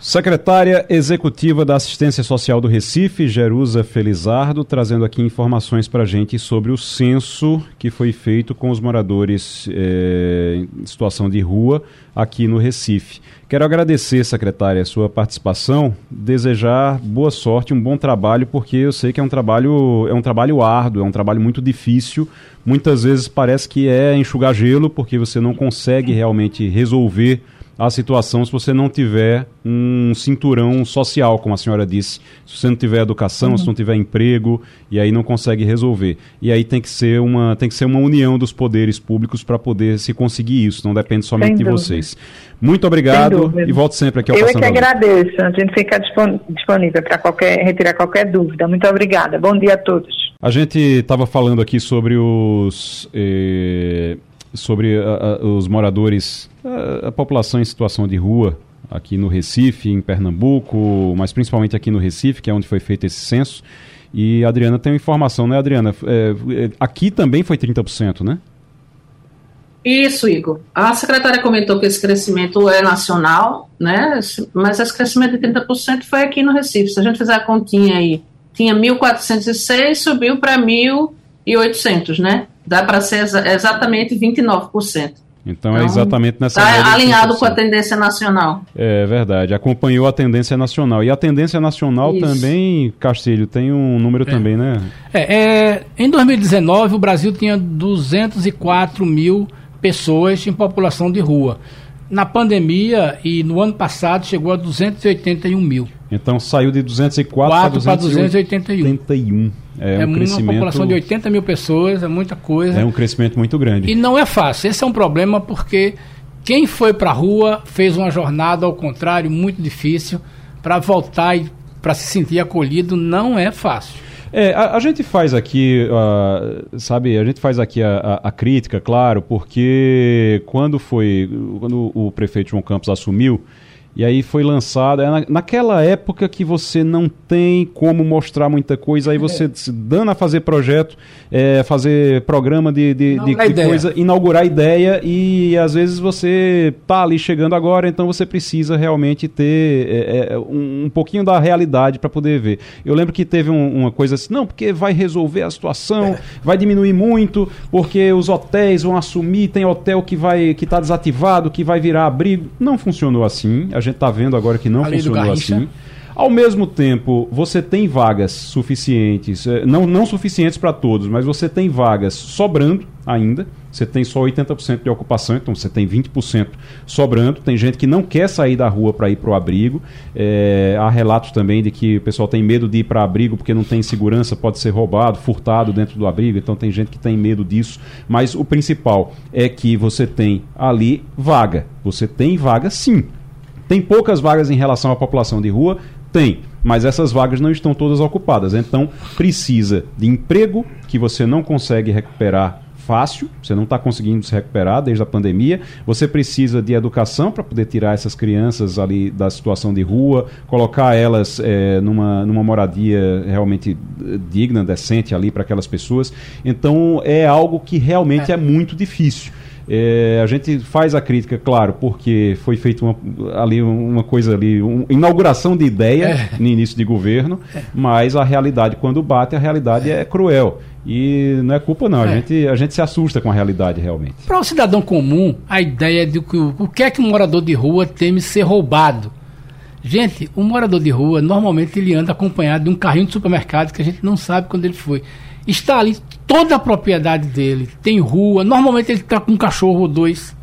Secretária Executiva da Assistência Social do Recife, Jerusa Felizardo, trazendo aqui informações para a gente sobre o censo que foi feito com os moradores eh, em situação de rua aqui no Recife. Quero agradecer, secretária, a sua participação, desejar boa sorte, um bom trabalho, porque eu sei que é um trabalho, é um trabalho árduo, é um trabalho muito difícil. Muitas vezes parece que é enxugar gelo, porque você não consegue realmente resolver a situação se você não tiver um cinturão social, como a senhora disse. Se você não tiver educação, uhum. se não tiver emprego, e aí não consegue resolver. E aí tem que ser uma, tem que ser uma união dos poderes públicos para poder se conseguir isso, não depende somente de vocês. Muito obrigado e volto sempre aqui ao Eu é que agradeço, a gente fica disponível para qualquer, retirar qualquer dúvida. Muito obrigada. Bom dia a todos. A gente estava falando aqui sobre os. Eh sobre os moradores, a, a, população em situação de rua aqui no Recife, em Pernambuco, mas principalmente aqui no Recife, que é onde foi feito esse censo. E a Adriana tem uma informação, né, Adriana? É, é, aqui também foi 30%, né? Isso, Igor. A secretária comentou que esse crescimento é nacional, né? Mas esse crescimento de 30% foi aqui no Recife. Se a gente fizer a continha aí, tinha 1.406, subiu para 1.800, né? dá para ser exa exatamente 29%. Então, é então é exatamente nessa Está alinhado com a tendência nacional. É verdade, acompanhou a tendência nacional. E a tendência nacional Isso. também, Castilho, tem um número é. também, né? É, é, em 2019, o Brasil tinha 204 mil pessoas em população de rua. Na pandemia e no ano passado chegou a 281 mil. Então saiu de 204 para 281. 281. É, é um crescimento... uma população de 80 mil pessoas, é muita coisa. É um crescimento muito grande. E não é fácil. Esse é um problema porque quem foi para a rua fez uma jornada, ao contrário, muito difícil. Para voltar e para se sentir acolhido não é fácil. É, a, a gente faz aqui, uh, sabe, a gente faz aqui a, a, a, crítica, claro, porque quando foi, quando o prefeito João Campos assumiu, e aí foi lançado. É naquela época que você não tem como mostrar muita coisa, aí você é. se dando a fazer projeto, é, fazer programa de, de, de, de coisa, inaugurar ideia, e às vezes você tá ali chegando agora, então você precisa realmente ter é, é um, um, pouquinho da realidade para poder ver. Eu lembro que teve um, uma coisa assim, não, porque vai resolver a situação, vai diminuir muito, porque os hotéis vão assumir, tem hotel que vai que está desativado, que vai virar abrigo. Não funcionou assim. A gente está vendo agora que não funcionou assim. Ao mesmo tempo, você tem vagas suficientes, eh, não, não suficientes para todos, mas você tem vagas sobrando ainda. Você tem só 80% de ocupação, então você tem 20% sobrando. Tem gente que não quer sair da rua para ir para o abrigo. É, há relatos também de que o pessoal tem medo de ir para abrigo porque não tem segurança, pode ser roubado, furtado dentro do abrigo. Então tem gente que tem medo disso. Mas o principal é que você tem ali vaga. Você tem vaga sim. Tem poucas vagas em relação à população de rua, Tem, mas essas vagas não estão todas ocupadas. Então, precisa de emprego que você não consegue recuperar fácil, você não está conseguindo se recuperar desde a pandemia. Você precisa de educação para poder tirar essas crianças ali da situação de rua, colocar elas é, numa, numa moradia realmente eh, digna, decente ali para aquelas pessoas. Então é algo que realmente é, é muito difícil. É, a gente faz a crítica, claro, porque foi feita uma, ali uma coisa ali, uma inauguração de ideia é. no início de governo, é. mas a realidade, quando bate, a realidade é, é cruel. E não é culpa, não. A, é. gente, a gente se assusta com a realidade, realmente. Para o cidadão comum, a ideia de que o, que é que um morador de rua teme ser roubado. Gente, o um morador de rua, normalmente ele anda acompanhado de um carrinho de supermercado que a gente não sabe quando ele foi. Está ali toda a propriedade dele, tem rua, normalmente ele está com um cachorro ou dois.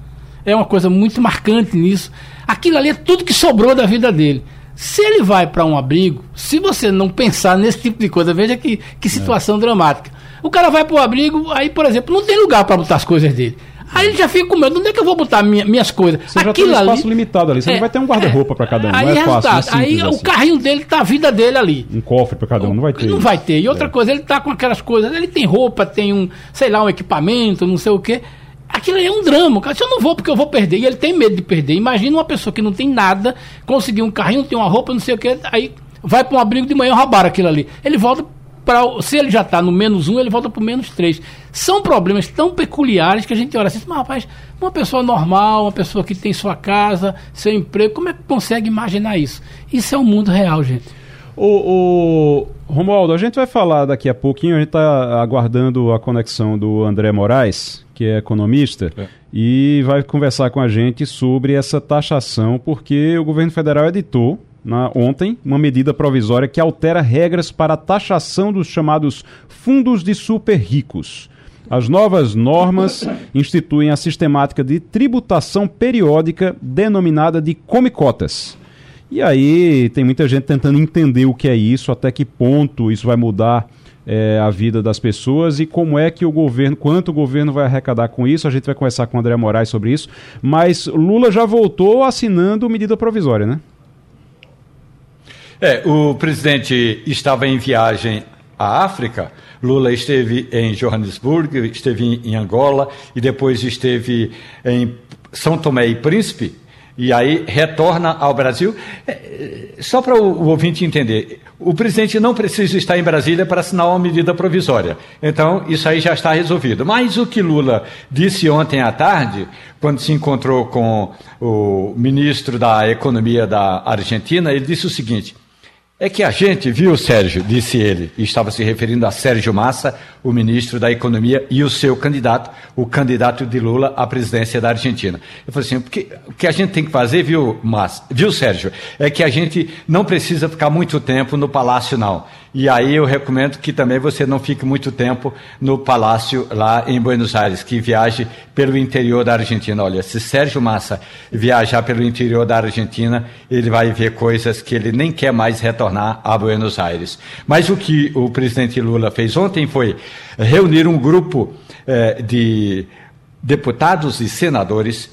É uma coisa muito marcante nisso. Aquilo ali é tudo que sobrou da vida dele. Se ele vai para um abrigo, se você não pensar nesse tipo de coisa, veja que, que situação é. dramática. O cara vai para o abrigo, aí, por exemplo, não tem lugar para botar as coisas dele. Aí ele já fica com medo, onde é que eu vou botar minha, minhas coisas? Você já Aquilo tem um espaço ali, limitado ali, você é, não vai ter um guarda-roupa é, para cada um, aí não é fácil, é Aí assim. o carrinho dele tá a vida dele ali. Um cofre para cada um, não vai ter. Não vai ter. E outra é. coisa, ele tá com aquelas coisas, ele tem roupa, tem um, sei lá, um equipamento, não sei o quê. Aquilo é um drama, cara. Se eu não vou porque eu vou perder, e ele tem medo de perder. Imagina uma pessoa que não tem nada, conseguir um carrinho, tem uma roupa, não sei o quê, aí vai para um abrigo de manhã roubaram aquilo ali. Ele volta Pra, se ele já está no menos um, ele volta para o menos três. São problemas tão peculiares que a gente olha assim, mas rapaz, uma pessoa normal, uma pessoa que tem sua casa, seu emprego, como é que consegue imaginar isso? Isso é o mundo real, gente. O, o Romualdo, a gente vai falar daqui a pouquinho, a gente está aguardando a conexão do André Moraes, que é economista, é. e vai conversar com a gente sobre essa taxação, porque o governo federal editou na, ontem uma medida provisória que altera regras para a taxação dos chamados fundos de super ricos. As novas normas instituem a sistemática de tributação periódica denominada de comicotas. E aí tem muita gente tentando entender o que é isso, até que ponto isso vai mudar é, a vida das pessoas e como é que o governo, quanto o governo vai arrecadar com isso. A gente vai conversar com o André Moraes sobre isso. Mas Lula já voltou assinando medida provisória, né? É, o presidente estava em viagem à África. Lula esteve em Johannesburgo, esteve em Angola e depois esteve em São Tomé e Príncipe. E aí retorna ao Brasil. É, só para o, o ouvinte entender, o presidente não precisa estar em Brasília para assinar uma medida provisória. Então, isso aí já está resolvido. Mas o que Lula disse ontem à tarde, quando se encontrou com o ministro da Economia da Argentina, ele disse o seguinte: é que a gente viu, Sérgio, disse ele, e estava se referindo a Sérgio Massa, o ministro da Economia, e o seu candidato, o candidato de Lula à presidência da Argentina. Eu falei assim: porque, o que a gente tem que fazer, viu, Massa, viu, Sérgio, é que a gente não precisa ficar muito tempo no palácio, não. E aí eu recomendo que também você não fique muito tempo no palácio lá em Buenos Aires, que viaje pelo interior da Argentina. Olha, se Sérgio Massa viajar pelo interior da Argentina, ele vai ver coisas que ele nem quer mais retornar a Buenos Aires. Mas o que o presidente Lula fez ontem foi reunir um grupo eh, de deputados e senadores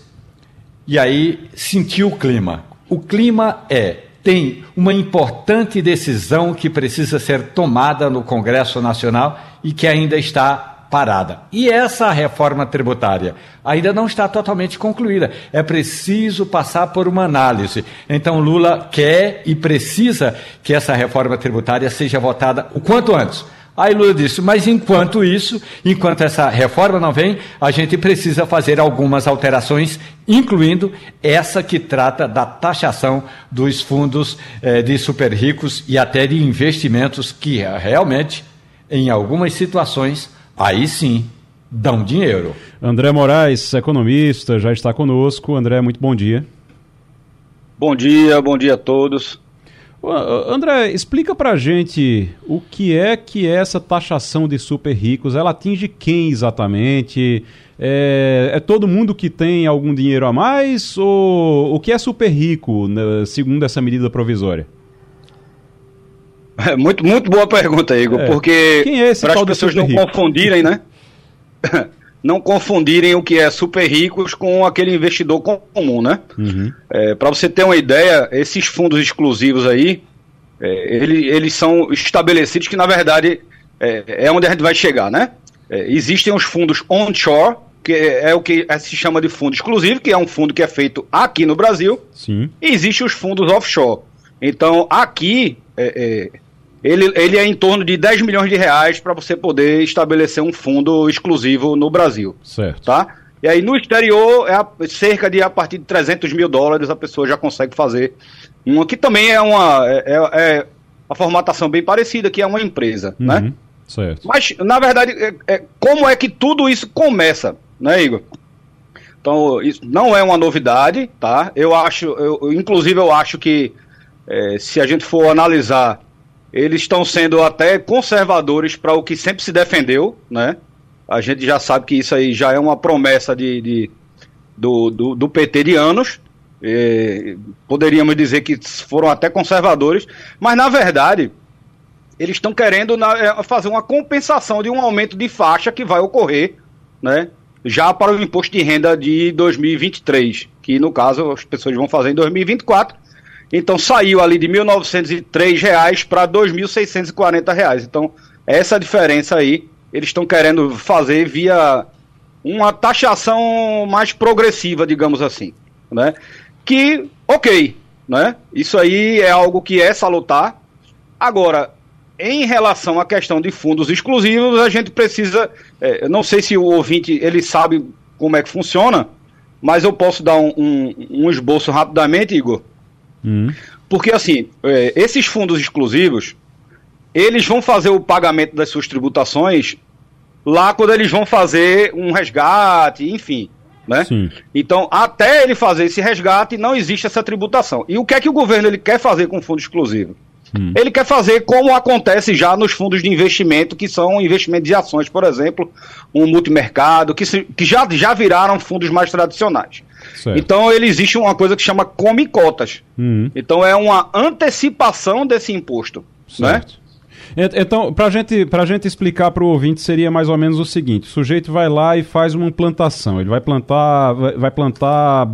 e aí sentiu o clima. O clima é tem uma importante decisão que precisa ser tomada no Congresso Nacional e que ainda está parada. E essa reforma tributária ainda não está totalmente concluída. É preciso passar por uma análise. Então Lula quer e precisa que essa reforma tributária seja votada o quanto antes. Aí Lula disse, mas enquanto isso, enquanto essa reforma não vem, a gente precisa fazer algumas alterações, incluindo essa que trata da taxação dos fundos eh, de super ricos e até de investimentos que realmente, em algumas situações, aí sim, dão dinheiro. André Moraes, economista, já está conosco. André, muito bom dia. Bom dia, bom dia a todos. André, explica pra gente o que é que é essa taxação de super ricos. Ela atinge quem exatamente? É, é, todo mundo que tem algum dinheiro a mais? Ou o que é super rico, né, segundo essa medida provisória? É muito, muito boa pergunta, Igor, é. porque é para as pessoas não rico? confundirem, né? não confundirem o que é super ricos com aquele investidor comum, né? Uhum. É, Para você ter uma ideia, esses fundos exclusivos aí, é, ele, eles são estabelecidos que, na verdade, é, é onde a gente vai chegar, né? É, existem os fundos onshore, que é, é o que se chama de fundo exclusivo, que é um fundo que é feito aqui no Brasil. Sim. E existem os fundos offshore. Então, aqui, é, é, ele, ele é em torno de 10 milhões de reais para você poder estabelecer um fundo exclusivo no Brasil. Certo. Tá? E aí, no exterior, é a, cerca de a partir de 300 mil dólares a pessoa já consegue fazer uma que também é uma é, é, é a formatação bem parecida, que é uma empresa, né? uhum. né? Certo. Mas, na verdade, é, é, como é que tudo isso começa, né, Igor? Então, isso não é uma novidade, tá? Eu acho, eu, inclusive eu acho que é, se a gente for analisar, eles estão sendo até conservadores para o que sempre se defendeu, né? A gente já sabe que isso aí já é uma promessa de, de do, do, do, PT de anos. É, poderíamos dizer que foram até conservadores, mas na verdade eles estão querendo na, é, fazer uma compensação de um aumento de faixa que vai ocorrer, né? Já para o imposto de renda de 2023, que no caso as pessoas vão fazer em 2024. Então saiu ali de R$ 1.903 para R$ 2.640. Então, essa diferença aí, eles estão querendo fazer via uma taxação mais progressiva, digamos assim, né? Que, ok, né? Isso aí é algo que é salutar. Agora, em relação à questão de fundos exclusivos, a gente precisa. É, não sei se o ouvinte ele sabe como é que funciona, mas eu posso dar um, um, um esboço rapidamente, Igor. Hum. Porque assim, é, esses fundos exclusivos, eles vão fazer o pagamento das suas tributações lá quando eles vão fazer um resgate, enfim. Né? Sim. Então, até ele fazer esse resgate, não existe essa tributação. E o que é que o governo ele quer fazer com o fundo exclusivo? Hum. Ele quer fazer como acontece já nos fundos de investimento, que são investimentos de ações, por exemplo, um multimercado, que, se, que já, já viraram fundos mais tradicionais. Certo. Então ele existe uma coisa que chama come cotas. Hum. Então é uma antecipação desse imposto. Né? Certo. Né? Então, para gente, a gente explicar para o ouvinte, seria mais ou menos o seguinte: o sujeito vai lá e faz uma plantação. Ele vai plantar, vai plantar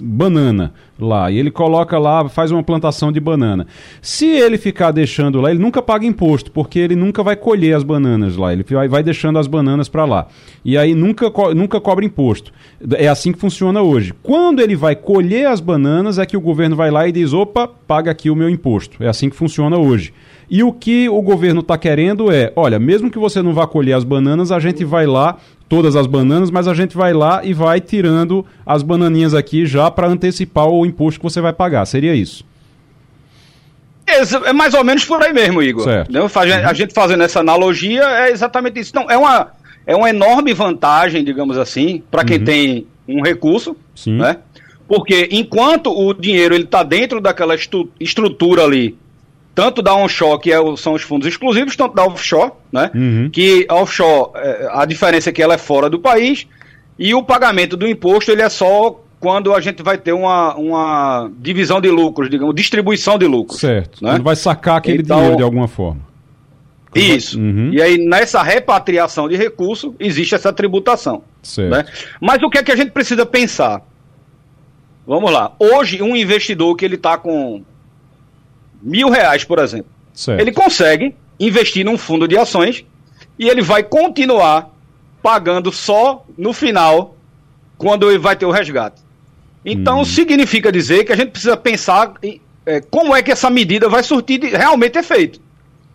banana lá. E ele coloca lá, faz uma plantação de banana. Se ele ficar deixando lá, ele nunca paga imposto, porque ele nunca vai colher as bananas lá. Ele vai, vai deixando as bananas para lá. E aí nunca, nunca cobra imposto. É assim que funciona hoje. Quando ele vai colher as bananas, é que o governo vai lá e diz: opa, paga aqui o meu imposto. É assim que funciona hoje. E o que o governo está querendo é: olha, mesmo que você não vá colher as bananas, a gente vai lá, todas as bananas, mas a gente vai lá e vai tirando as bananinhas aqui já para antecipar o imposto que você vai pagar. Seria isso? É mais ou menos por aí mesmo, Igor. Certo. A gente fazendo essa analogia é exatamente isso. Não, é uma, é uma enorme vantagem, digamos assim, para quem uhum. tem um recurso, Sim. né? Porque enquanto o dinheiro ele está dentro daquela estrutura ali tanto da onshore, que é, são os fundos exclusivos, tanto da offshore, né? Uhum. Que a offshore, é, a diferença é que ela é fora do país, e o pagamento do imposto ele é só quando a gente vai ter uma, uma divisão de lucros, digamos, distribuição de lucros. Certo. Né? Quando vai sacar aquele então, dinheiro de alguma forma. Quando isso. Vai... Uhum. E aí, nessa repatriação de recurso, existe essa tributação. Certo. Né? Mas o que é que a gente precisa pensar? Vamos lá. Hoje, um investidor que ele está com mil reais, por exemplo, certo. ele consegue investir num fundo de ações e ele vai continuar pagando só no final, quando ele vai ter o resgate. Então, hum. significa dizer que a gente precisa pensar em, é, como é que essa medida vai surtir de, realmente efeito.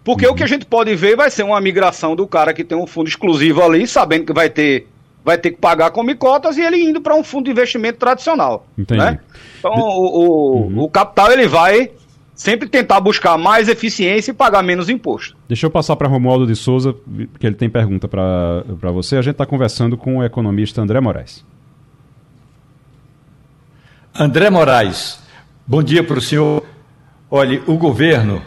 Porque uhum. o que a gente pode ver vai ser uma migração do cara que tem um fundo exclusivo ali, sabendo que vai ter, vai ter que pagar com cotas, e ele indo para um fundo de investimento tradicional. Entendi. Né? Então, o, o, uhum. o capital ele vai sempre tentar buscar mais eficiência e pagar menos imposto. Deixa eu passar para Romualdo de Souza, que ele tem pergunta para você. A gente está conversando com o economista André Moraes. André Moraes, bom dia para o senhor. Olha, o governo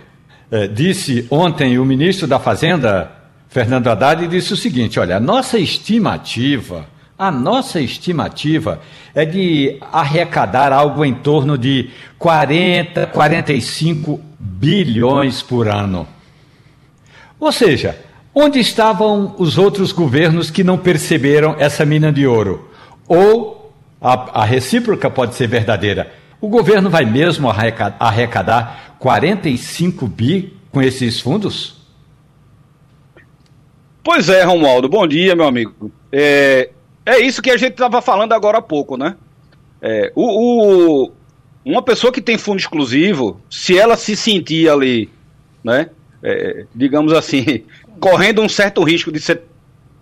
eh, disse ontem, o ministro da Fazenda, Fernando Haddad, disse o seguinte: olha, a nossa estimativa a nossa estimativa é de arrecadar algo em torno de 40, 45 bilhões por ano. Ou seja, onde estavam os outros governos que não perceberam essa mina de ouro? Ou a, a recíproca pode ser verdadeira. O governo vai mesmo arrecadar 45 bi com esses fundos? Pois é, Romualdo. Bom dia, meu amigo. É, é isso que a gente estava falando agora há pouco, né? É, o, o, uma pessoa que tem fundo exclusivo, se ela se sentir ali, né, é, digamos assim, correndo um certo risco de ser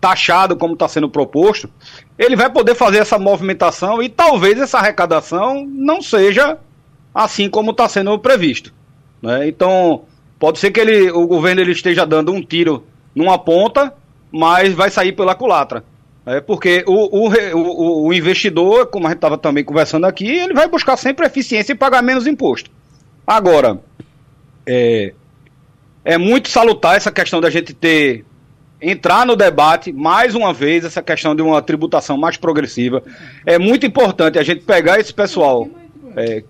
taxado como está sendo proposto, ele vai poder fazer essa movimentação e talvez essa arrecadação não seja assim como está sendo previsto. Né? Então, pode ser que ele, o governo ele esteja dando um tiro numa ponta, mas vai sair pela culatra. É porque o, o, o, investidor, como a gente estava também conversando aqui, ele vai buscar sempre eficiência e pagar menos imposto. Agora, é, é muito salutar essa questão da gente ter entrar no debate mais uma vez essa questão de uma tributação mais progressiva. É muito importante a gente pegar esse pessoal. É,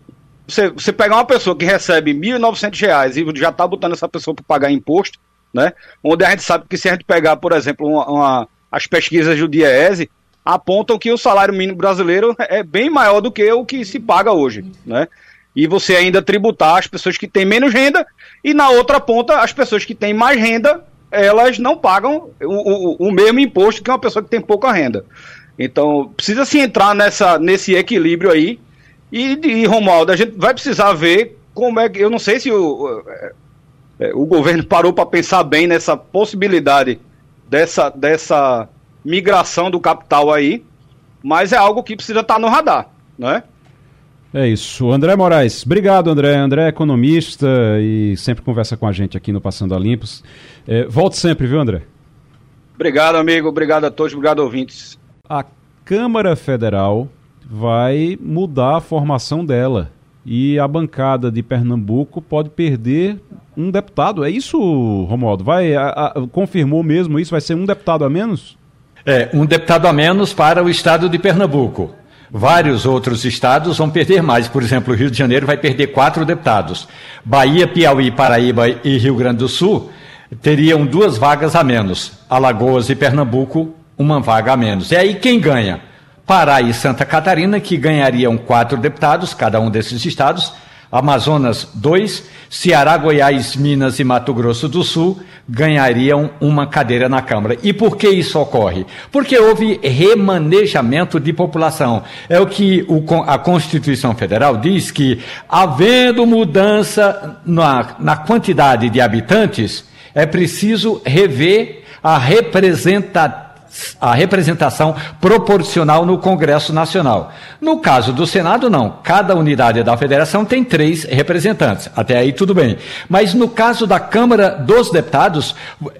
você, você pegar uma pessoa que recebe R$ 1.900 e já está botando essa pessoa para pagar imposto, né? Onde a gente sabe que se a gente pegar, por exemplo, uma, uma as pesquisas do DIEESE apontam que o salário mínimo brasileiro é bem maior do que o que se paga hoje, né? E você ainda tributar as pessoas que têm menos renda e na outra ponta as pessoas que têm mais renda, elas não pagam o, o, o mesmo imposto que uma pessoa que tem pouca renda. Então, precisa se entrar nessa, nesse equilíbrio aí. E, e Romualdo, a gente vai precisar ver como é que. Eu não sei se o, é, o governo parou para pensar bem nessa possibilidade dessa, dessa migração do capital aí, mas é algo que precisa estar tá no radar, né? É isso. André Moraes, obrigado, André. André é economista e sempre conversa com a gente aqui no Passando a Limpos. É, volte sempre, viu, André? Obrigado, amigo. Obrigado a todos. Obrigado, ouvintes. A Câmara Federal vai mudar a formação dela e a bancada de Pernambuco pode perder um deputado. É isso, Romualdo? Vai, a, a, confirmou mesmo isso? Vai ser um deputado a menos? É, um deputado a menos para o estado de Pernambuco. Vários outros estados vão perder mais. Por exemplo, o Rio de Janeiro vai perder quatro deputados. Bahia, Piauí, Paraíba e Rio Grande do Sul teriam duas vagas a menos. Alagoas e Pernambuco, uma vaga a menos. E aí quem ganha? Pará e Santa Catarina, que ganhariam quatro deputados, cada um desses estados, Amazonas, dois, Ceará, Goiás, Minas e Mato Grosso do Sul ganhariam uma cadeira na Câmara. E por que isso ocorre? Porque houve remanejamento de população. É o que o, a Constituição Federal diz que, havendo mudança na, na quantidade de habitantes, é preciso rever a representatividade a representação proporcional no Congresso Nacional. No caso do Senado, não. Cada unidade da federação tem três representantes. Até aí tudo bem. Mas no caso da Câmara dos Deputados,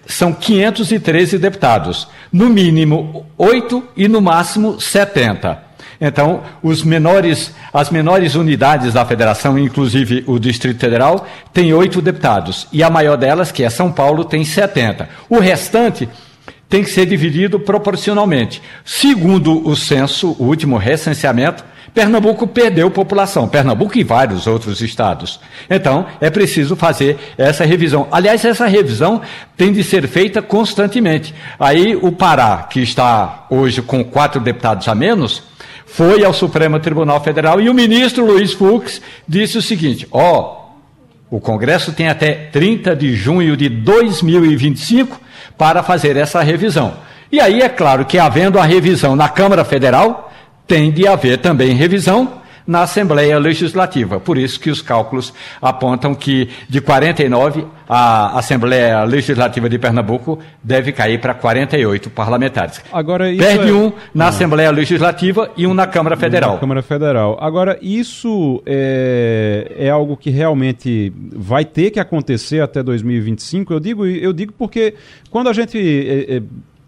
são 513 deputados. No mínimo oito e no máximo 70. Então, menores, as menores unidades da federação, inclusive o Distrito Federal, tem oito deputados. E a maior delas, que é São Paulo, tem 70. O restante tem que ser dividido proporcionalmente. Segundo o censo, o último recenseamento, Pernambuco perdeu população, Pernambuco e vários outros estados. Então, é preciso fazer essa revisão. Aliás, essa revisão tem de ser feita constantemente. Aí, o Pará, que está hoje com quatro deputados a menos, foi ao Supremo Tribunal Federal e o ministro Luiz Fux disse o seguinte: ó, oh, o Congresso tem até 30 de junho de 2025 para fazer essa revisão. E aí é claro que, havendo a revisão na Câmara Federal, tem de haver também revisão na Assembleia Legislativa. Por isso que os cálculos apontam que de 49 a Assembleia Legislativa de Pernambuco deve cair para 48 parlamentares. Agora Perde é... um na ah. Assembleia Legislativa e um na Câmara Federal. Na Câmara Federal. Agora, isso é, é algo que realmente vai ter que acontecer até 2025? Eu digo, eu digo porque quando a gente é, é,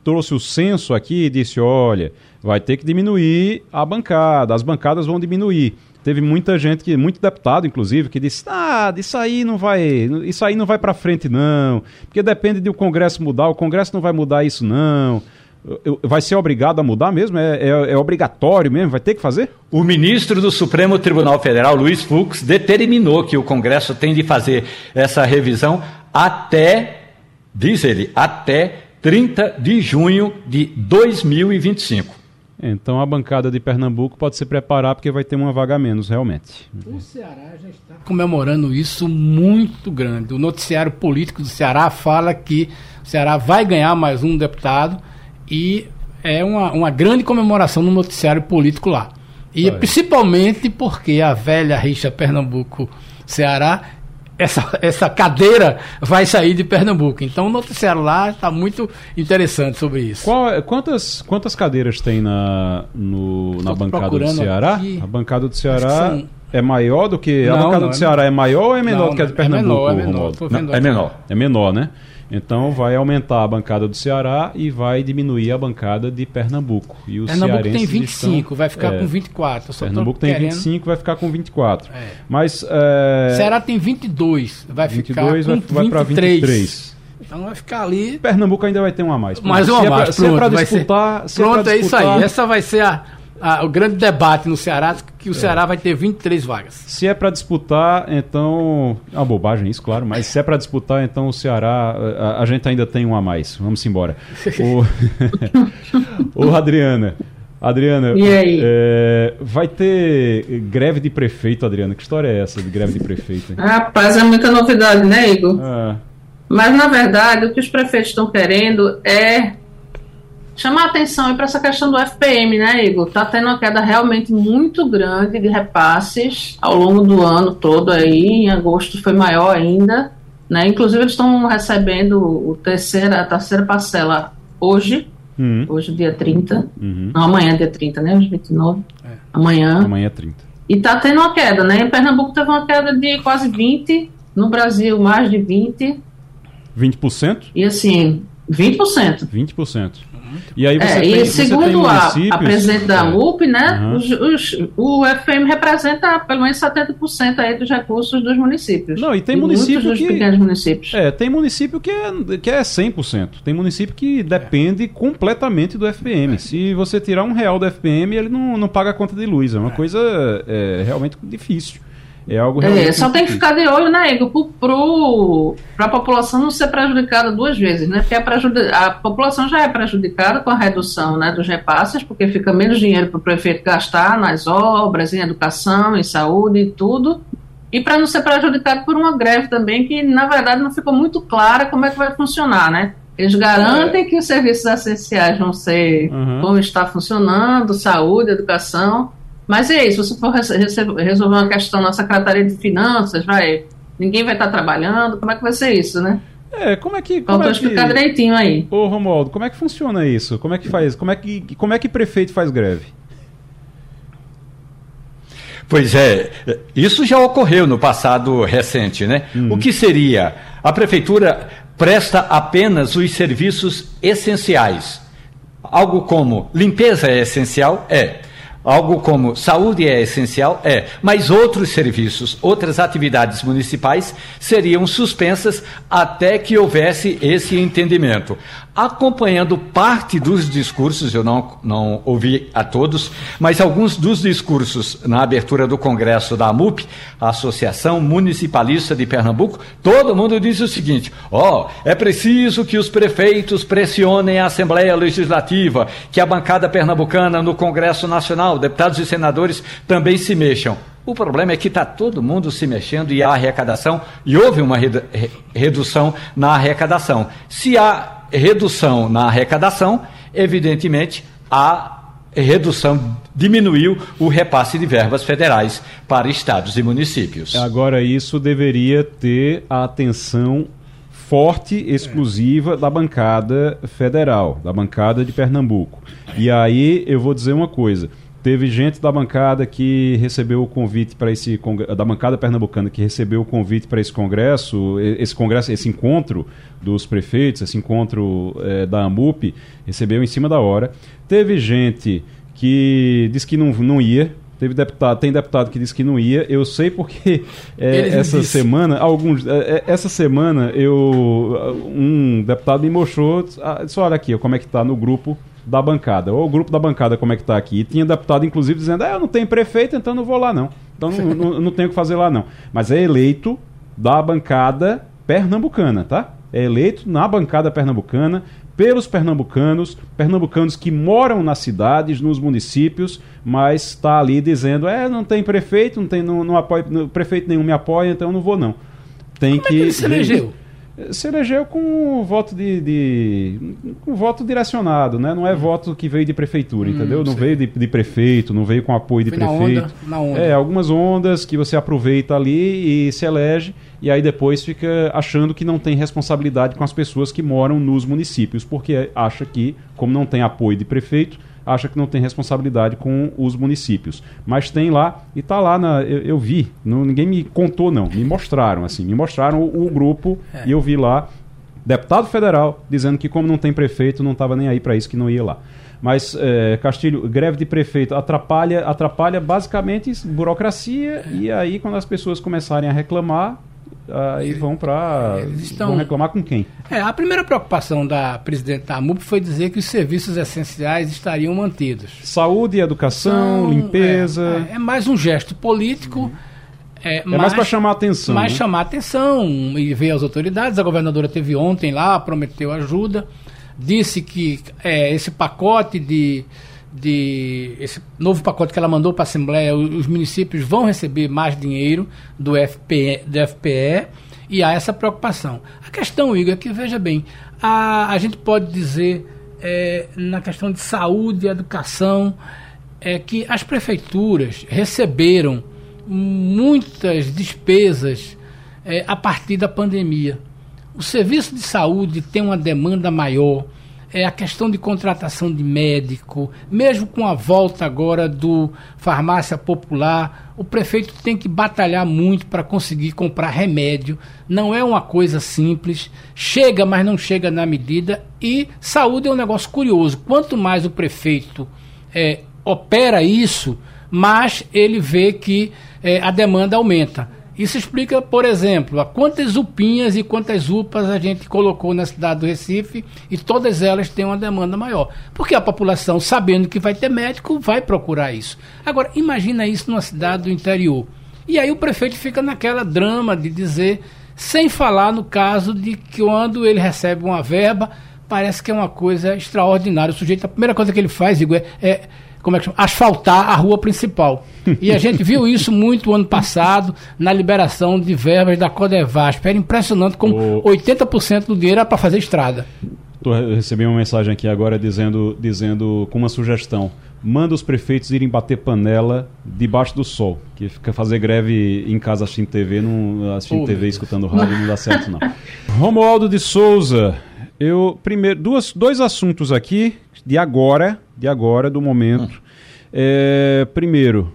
trouxe o censo aqui e disse, olha vai ter que diminuir a bancada, as bancadas vão diminuir. Teve muita gente que, muito deputado inclusive, que disse: "Ah, isso aí não vai, isso aí não vai para frente não, porque depende de o Congresso mudar, o Congresso não vai mudar isso não". Vai ser obrigado a mudar mesmo? É, é, é, obrigatório mesmo? Vai ter que fazer? O ministro do Supremo Tribunal Federal, Luiz Fux, determinou que o Congresso tem de fazer essa revisão até, diz ele, até 30 de junho de 2025. Então a bancada de Pernambuco pode se preparar porque vai ter uma vaga a menos, realmente. O Ceará já está comemorando isso muito grande. O noticiário político do Ceará fala que o Ceará vai ganhar mais um deputado e é uma, uma grande comemoração no noticiário político lá. E principalmente porque a velha rixa Pernambuco-Ceará essa, essa cadeira vai sair de Pernambuco. Então o noticiário lá está muito interessante sobre isso. Qual, é, quantas, quantas cadeiras tem na, no, na bancada do Ceará? Aqui. A bancada do Ceará é maior do que. Não, a bancada do é Ceará é maior ou é menor não, do que a de Pernambuco? É menor, é menor. Não, é menor. É menor, né? Então vai aumentar a bancada do Ceará e vai diminuir a bancada de Pernambuco. E os Pernambuco tem 25, estão, vai ficar é, com 24. Pernambuco tem querendo... 25, vai ficar com 24. É. Mas. É... Ceará tem 22, vai 22 ficar com vai, vai para 23. Então vai ficar ali. Pernambuco ainda vai ter uma a mais. Mais uma a mais. Se é para disputar. Ser... Pronto, é, é isso aí. Essa vai ser a ah, o grande debate no Ceará que o é. Ceará vai ter 23 vagas. Se é para disputar, então. É uma bobagem isso, claro, mas se é para disputar, então o Ceará. A, a, gente ainda tem um a mais. Vamos embora. o... Ô, Adriana. Adriana, é, vai ter greve de prefeito, Adriana. Que história é essa de greve de prefeito? Hein? Rapaz, é muita novidade, né, Igor? É. Mas, na verdade, o que os prefeitos estão querendo é chamar atenção para essa questão do FPM, né, Igor? Está tendo uma queda realmente muito grande de repasses ao longo do ano todo aí, em agosto foi maior ainda, né? Inclusive eles estão recebendo o terceira, a terceira parcela hoje, uhum. hoje dia 30, uhum. não, amanhã dia 30, né, hoje 29, é. amanhã. Amanhã é 30. E está tendo uma queda, né? Em Pernambuco teve uma queda de quase 20, no Brasil mais de 20. 20%? E assim, 20%. 20%. E aí você é, tem, e segundo a, a presidente da MUP, né, uhum. os, os, o FM representa pelo menos 70% aí dos recursos dos municípios. Não, e tem e município que pequenos municípios. É, tem município que é que é 100%. Tem município que depende é. completamente do FPM. É. Se você tirar um real do FPM, ele não, não paga a conta de luz. É uma é. coisa é, realmente difícil. É algo É, só tem que ficar de olho, né, Igor, para a população não ser prejudicada duas vezes, né? Porque a, a, população já é prejudicada com a redução né, dos repasses, porque fica menos dinheiro para o prefeito gastar nas obras, em educação, em saúde e tudo. E para não ser prejudicado por uma greve também, que na verdade não ficou muito clara como é que vai funcionar, né? Eles garantem é. que os serviços essenciais vão ser, uhum. vão estar funcionando, saúde, educação, mas é isso, se você for resolver uma questão na Secretaria de Finanças, vai, ninguém vai estar trabalhando, como é que vai ser isso, né? É, como é que. Como é explicar que... direitinho aí. Ô, Romualdo, como é que funciona isso? Como é que faz? Como é que, como é que prefeito faz greve? Pois é, isso já ocorreu no passado recente, né? Uhum. O que seria? A prefeitura presta apenas os serviços essenciais. Algo como limpeza é essencial? É. Algo como saúde é essencial? É. Mas outros serviços, outras atividades municipais seriam suspensas até que houvesse esse entendimento acompanhando parte dos discursos, eu não, não ouvi a todos, mas alguns dos discursos na abertura do Congresso da AMUP, a Associação Municipalista de Pernambuco, todo mundo diz o seguinte: ó, oh, é preciso que os prefeitos pressionem a Assembleia Legislativa, que a bancada pernambucana no Congresso Nacional, deputados e senadores também se mexam. O problema é que está todo mundo se mexendo e há arrecadação, e houve uma redução na arrecadação. Se há redução na arrecadação, evidentemente a redução diminuiu o repasse de verbas federais para estados e municípios. Agora, isso deveria ter a atenção forte, exclusiva da bancada federal, da bancada de Pernambuco. E aí eu vou dizer uma coisa. Teve gente da bancada que recebeu o convite para esse da bancada pernambucana que recebeu o convite para esse congresso, esse congresso, esse encontro dos prefeitos, esse encontro é, da AMUP, recebeu em cima da hora. Teve gente que disse que não, não ia, Teve deputado, tem deputado que disse que não ia. Eu sei porque é, essa disse. semana, alguns, é, essa semana eu um deputado me mostrou, disse, olha aqui, como é que está no grupo da bancada, ou o grupo da bancada como é que está aqui. E tinha deputado, inclusive, dizendo, ah, eu não tenho prefeito, então não vou lá não. Então não, não, não tenho o que fazer lá não. Mas é eleito da bancada pernambucana, tá? É eleito na bancada pernambucana pelos pernambucanos, pernambucanos que moram nas cidades, nos municípios, mas está ali dizendo, é, não tem prefeito, não tem, não, não apoia, não, prefeito nenhum me apoia, então eu não vou não. Tem Como que. É que ele se elegeu? Se elegeu com voto de, de com voto direcionado, né? Não é hum. voto que veio de prefeitura, hum, entendeu? Não veio de, de, prefeito, não veio com apoio de prefeito. Na onda, na onda. É, algumas ondas que você aproveita ali e se elege e aí depois fica achando que não tem responsabilidade com as pessoas que moram nos municípios, porque acha que, como não tem apoio de prefeito, acha que não tem responsabilidade com os municípios. Mas tem lá, e está lá, na, eu, eu vi, não, ninguém me contou não, me mostraram, assim, me mostraram o, o grupo é. e eu vi lá, deputado federal, dizendo que como não tem prefeito, não estava nem aí para isso, que não ia lá. Mas, é, Castilho, greve de prefeito atrapalha, atrapalha basicamente burocracia, é. e aí quando as pessoas começarem a reclamar, aí vão para estão... vão reclamar com quem? É, a primeira preocupação da presidente da AMUP foi dizer que os serviços essenciais estariam mantidos. Saúde, educação, então, limpeza. É, é, é, mais um gesto político. Uhum. É, é mais, mais para chamar atenção. Mais né? chamar atenção e ver as autoridades. A governadora teve ontem lá, prometeu ajuda, disse que é, esse pacote de de esse novo pacote que ela mandou para a Assembleia, os municípios vão receber mais dinheiro do FPE, do FPE e há essa preocupação. A questão, Igor, é que, veja bem, a, a gente pode dizer é, na questão de saúde e educação é que as prefeituras receberam muitas despesas é, a partir da pandemia. O serviço de saúde tem uma demanda maior é a questão de contratação de médico, mesmo com a volta agora do farmácia popular, o prefeito tem que batalhar muito para conseguir comprar remédio. Não é uma coisa simples, chega, mas não chega na medida. E saúde é um negócio curioso. Quanto mais o prefeito é, opera isso, mais ele vê que é, a demanda aumenta. Isso explica, por exemplo, a quantas UPinhas e quantas UPAs a gente colocou na cidade do Recife e todas elas têm uma demanda maior. Porque a população, sabendo que vai ter médico, vai procurar isso. Agora, imagina isso numa cidade do interior. E aí o prefeito fica naquela drama de dizer, sem falar no caso de que quando ele recebe uma verba, parece que é uma coisa extraordinária. O sujeito, a primeira coisa que ele faz, Igor, é, é como é que chama? asfaltar a rua principal. E a gente viu isso muito ano passado na liberação de verbas da Codevasp. Era impressionante como o... 80% do dinheiro era para fazer estrada. Tô, recebi uma mensagem aqui agora dizendo, dizendo com uma sugestão. Manda os prefeitos irem bater panela debaixo do sol. Que fica fazer greve em casa assistindo TV, não, assistindo oh, TV escutando rádio não dá certo, não. Romualdo de Souza, eu primeiro duas, dois assuntos aqui de agora, de agora do momento. É, primeiro,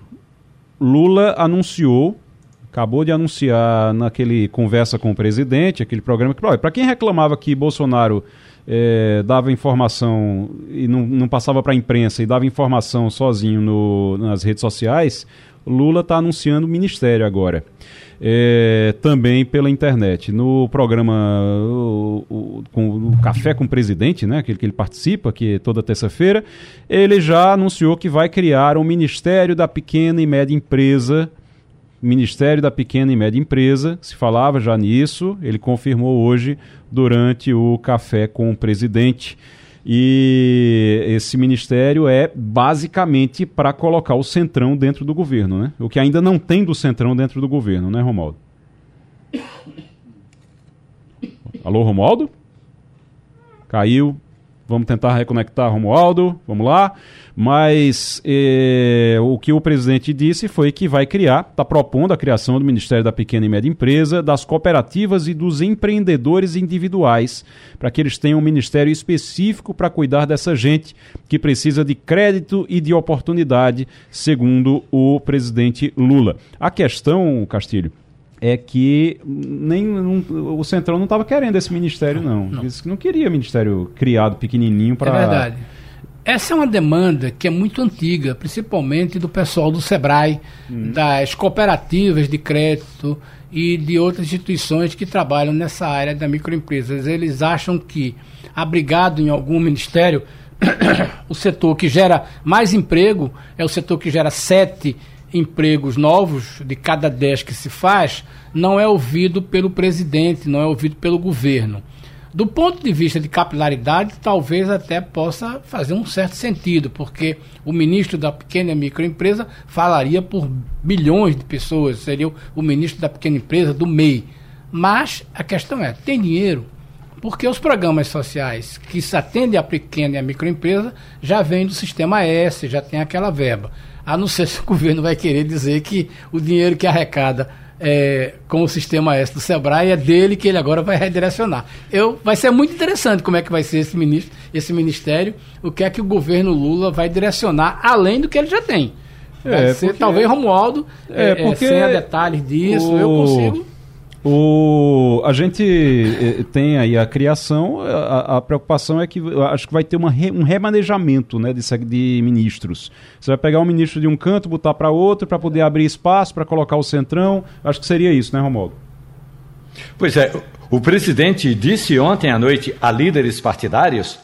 Lula anunciou, acabou de anunciar naquele conversa com o presidente, aquele programa que para quem reclamava que Bolsonaro é, dava informação e não, não passava para a imprensa e dava informação sozinho no, nas redes sociais, Lula está anunciando o ministério agora é, também pela internet. No programa o, o, com, o Café com o Presidente, né, aquele que ele participa, que é toda terça-feira, ele já anunciou que vai criar um Ministério da Pequena e Média Empresa. Ministério da Pequena e Média Empresa, se falava já nisso, ele confirmou hoje durante o Café com o Presidente. E esse ministério é basicamente para colocar o centrão dentro do governo, né? O que ainda não tem do centrão dentro do governo, né, Romualdo? Alô, Romualdo? Caiu. Vamos tentar reconectar Romualdo. Vamos lá. Mas eh, o que o presidente disse foi que vai criar, está propondo a criação do Ministério da Pequena e Média Empresa, das cooperativas e dos empreendedores individuais, para que eles tenham um ministério específico para cuidar dessa gente que precisa de crédito e de oportunidade, segundo o presidente Lula. A questão, Castilho, é que nem não, o Centrão não estava querendo esse ministério, não. não. Disse que não queria ministério criado pequenininho para. É verdade. Essa é uma demanda que é muito antiga, principalmente do pessoal do SEBRAE, uhum. das cooperativas de crédito e de outras instituições que trabalham nessa área da microempresas. Eles acham que, abrigado em algum ministério, o setor que gera mais emprego é o setor que gera sete empregos novos de cada dez que se faz, não é ouvido pelo presidente, não é ouvido pelo governo. Do ponto de vista de capilaridade, talvez até possa fazer um certo sentido, porque o ministro da pequena e microempresa falaria por bilhões de pessoas, seria o ministro da pequena empresa, do MEI. Mas a questão é: tem dinheiro? Porque os programas sociais que se atendem à pequena e à microempresa já vêm do sistema S, já tem aquela verba. A não ser se o governo vai querer dizer que o dinheiro que arrecada é, com o sistema S do Sebrae, é dele que ele agora vai redirecionar. Eu, vai ser muito interessante como é que vai ser esse, ministro, esse ministério, o que é que o governo Lula vai direcionar, além do que ele já tem. Vai é, ser, porque, talvez Romualdo, é, é, porque sem detalhes disso, o... eu consigo o, a gente eh, tem aí a criação, a, a, preocupação é que acho que vai ter re, um remanejamento né, de, de ministros. Você vai pegar um ministro de um canto, botar para outro, para poder abrir espaço, para colocar o centrão. Acho que seria isso, né, Romualdo? Pois é, o presidente disse ontem à noite a líderes partidários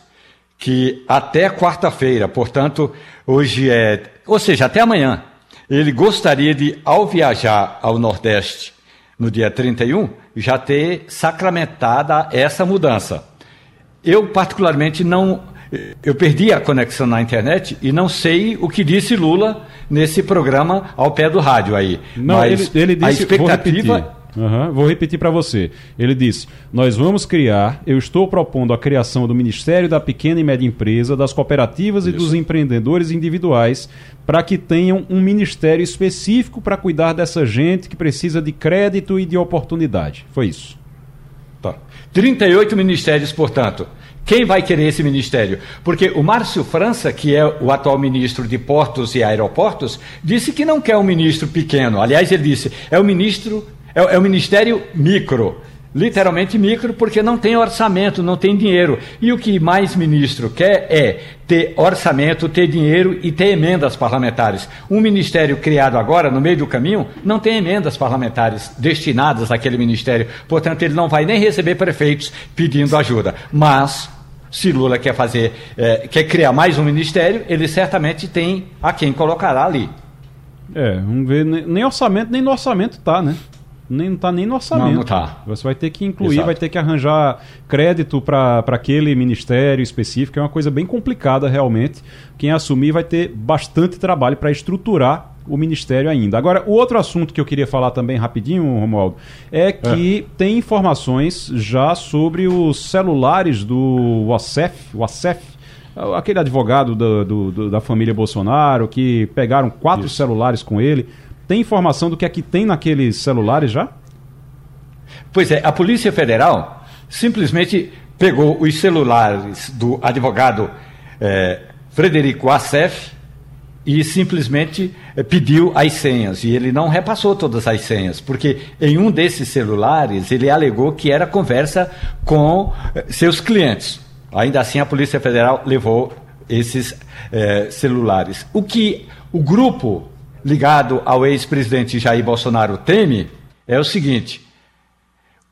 que até quarta-feira, portanto, hoje é. Ou seja, até amanhã, ele gostaria de, ao viajar ao Nordeste no dia 31, já ter sacramentada essa mudança. Eu, particularmente, não. Eu perdi a conexão na internet e não sei o que disse Lula nesse programa ao pé do rádio aí. Não, Mas ele, ele disse, a expectativa. Uhum, vou repetir para você. Ele disse: Nós vamos criar, eu estou propondo a criação do Ministério da Pequena e Média Empresa, das cooperativas Isso. e dos empreendedores individuais, para que tenham um ministério específico para cuidar dessa gente que precisa de crédito e de oportunidade. Foi isso. Tá. 38 ministérios, portanto. Quem vai querer esse ministério? Porque o Márcio França, que é o atual ministro de Portos e Aeroportos, disse que não quer um ministro pequeno. Aliás, ele disse: é o ministro é, é o ministério micro. Literalmente micro, porque não tem orçamento, não tem dinheiro. E o que mais ministro quer é ter orçamento, ter dinheiro e ter emendas parlamentares. Um ministério criado agora, no meio do caminho, não tem emendas parlamentares destinadas àquele ministério. Portanto, ele não vai nem receber prefeitos pedindo ajuda. Mas, se Lula quer fazer, é, quer criar mais um ministério, ele certamente tem a quem colocará ali. É, vamos ver, nem orçamento, nem no orçamento tá, né? Nem está nem no orçamento. Não, não tá. Você vai ter que incluir, Exato. vai ter que arranjar crédito para aquele ministério específico, é uma coisa bem complicada realmente. Quem assumir vai ter bastante trabalho para estruturar o ministério ainda. Agora, o outro assunto que eu queria falar também rapidinho, Romualdo, é que é. tem informações já sobre os celulares do WASEF, WASEF aquele advogado do, do, do, da família Bolsonaro, que pegaram quatro Isso. celulares com ele. Tem informação do que é que tem naqueles celulares já? Pois é, a Polícia Federal simplesmente pegou os celulares do advogado é, Frederico Assef e simplesmente é, pediu as senhas. E ele não repassou todas as senhas, porque em um desses celulares ele alegou que era conversa com é, seus clientes. Ainda assim, a Polícia Federal levou esses é, celulares. O que o grupo ligado ao ex-presidente Jair Bolsonaro teme é o seguinte: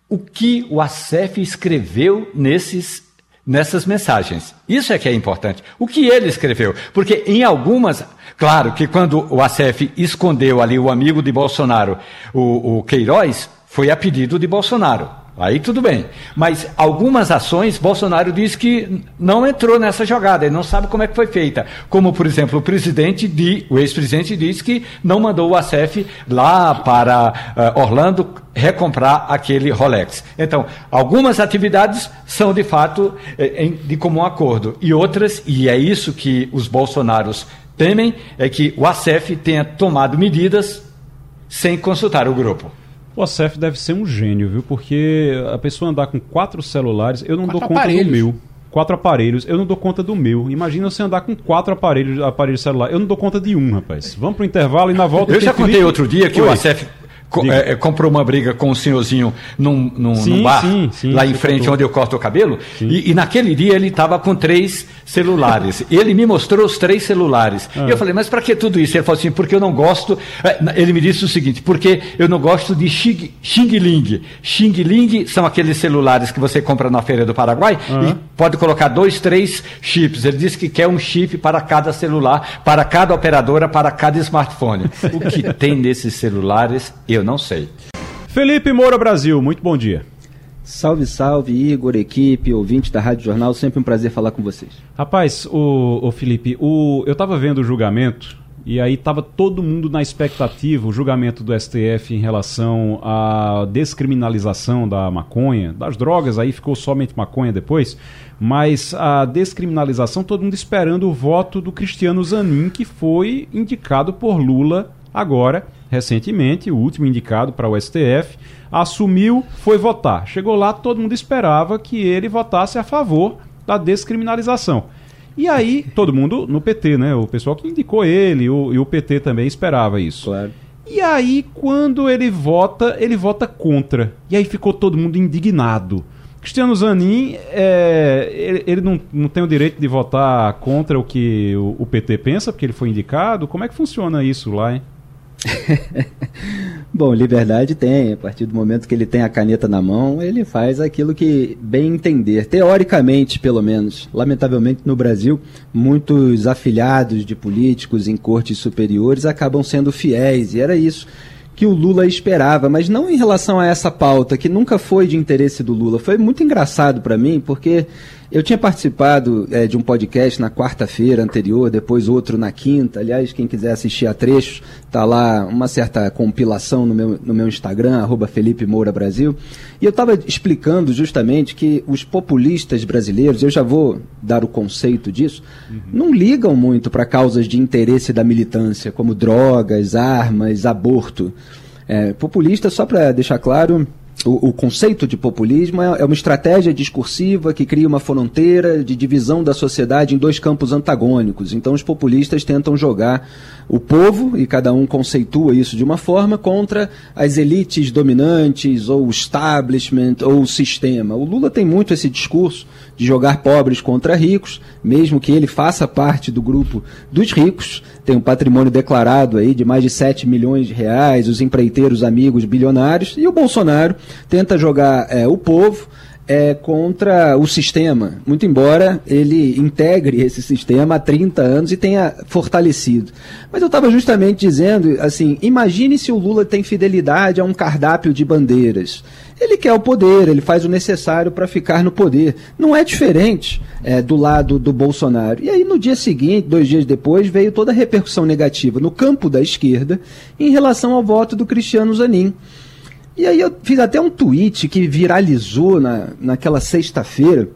o que o ACEF escreveu nesses, nessas mensagens. Isso é que é importante. O que ele escreveu. Porque em algumas. Claro que quando o ACEF escondeu ali o amigo de Bolsonaro, o, o Queiroz, foi a pedido de Bolsonaro. Aí tudo bem. Mas algumas ações, Bolsonaro diz que não entrou nessa jogada, ele não sabe como é que foi feita. Como, por exemplo, o presidente, de, o ex-presidente diz que não mandou o ACF lá para uh, Orlando recomprar aquele Rolex. Então, algumas atividades são de fato eh, de comum acordo. E outras, e é isso que os bolsonaros temem, é que o ACF tenha tomado medidas sem consultar o grupo. O Acef deve ser um gênio, viu? Porque a pessoa andar com quatro celulares, eu não quatro dou conta aparelhos. do meu. Quatro aparelhos, eu não dou conta do meu. Imagina você andar com quatro aparelhos, aparelhos celular. Eu não dou conta de um, rapaz. Vamos pro intervalo e na volta. Eu já contei Felipe... outro dia que Oi. o Acef é, é, comprou uma briga com o senhorzinho num, num, sim, num bar sim, sim, lá em frente contou. onde eu corto o cabelo. E, e, naquele dia ele estava com três celulares. ele me mostrou os três celulares. Ah. E eu falei, mas para que tudo isso? Ele falou assim, porque eu não gosto. É, ele me disse o seguinte, porque eu não gosto de xing, xing ling. Xing ling são aqueles celulares que você compra na feira do Paraguai ah. e pode colocar dois, três chips. Ele disse que quer um chip para cada celular, para cada operadora, para cada smartphone. o que tem nesses celulares, eu eu não sei. Felipe Moura Brasil, muito bom dia. Salve, salve, Igor, equipe, ouvinte da Rádio Jornal, sempre um prazer falar com vocês. Rapaz, o, o Felipe, o, eu estava vendo o julgamento e aí estava todo mundo na expectativa, o julgamento do STF em relação à descriminalização da maconha, das drogas, aí ficou somente maconha depois, mas a descriminalização, todo mundo esperando o voto do Cristiano Zanin, que foi indicado por Lula agora, recentemente, o último indicado para o STF, assumiu, foi votar. Chegou lá, todo mundo esperava que ele votasse a favor da descriminalização. E aí, todo mundo no PT, né? O pessoal que indicou ele o, e o PT também esperava isso. Claro. E aí, quando ele vota, ele vota contra. E aí ficou todo mundo indignado. Cristiano Zanin, é, ele, ele não, não, tem o direito de votar contra o que o, o PT pensa, porque ele foi indicado. Como é que funciona isso lá, hein? Bom, liberdade tem. A partir do momento que ele tem a caneta na mão, ele faz aquilo que bem entender. Teoricamente, pelo menos. Lamentavelmente, no Brasil, muitos afiliados de políticos em cortes superiores acabam sendo fiéis. E era isso que o Lula esperava, mas não em relação a essa pauta, que nunca foi de interesse do Lula. Foi muito engraçado para mim, porque eu tinha participado é, de um podcast na quarta-feira anterior, depois outro na quinta. Aliás, quem quiser assistir a trechos, tá lá uma certa compilação no meu, no meu Instagram, arroba Felipe Moura Brasil. E eu estava explicando justamente que os populistas brasileiros, eu já vou dar o conceito disso, uhum. não ligam muito para causas de interesse da militância, como drogas, armas, aborto. É, populista, só para deixar claro, o, o, conceito de populismo é, é, uma estratégia discursiva que cria uma fronteira de divisão da sociedade em dois campos antagônicos. Então, os populistas tentam jogar o povo, e cada um conceitua isso de uma forma, contra as elites dominantes, ou o establishment, ou o sistema. O Lula tem muito esse discurso de jogar pobres contra ricos, mesmo que ele faça parte do grupo dos ricos, tem um patrimônio declarado aí de mais de 7 milhões de reais, os empreiteiros amigos bilionários, e o Bolsonaro tenta jogar é, o povo é, contra o sistema, muito embora ele integre esse sistema há 30 anos e tenha fortalecido. Mas eu estava justamente dizendo, assim, imagine se o Lula tem fidelidade a um cardápio de bandeiras. Ele quer o poder, ele faz o necessário para ficar no poder. Não é diferente é, do lado do Bolsonaro. E aí, no dia seguinte, dois dias depois, veio toda a repercussão negativa no campo da esquerda em relação ao voto do Cristiano Zanin. E aí eu fiz até um tweet que viralizou na, naquela sexta-feira,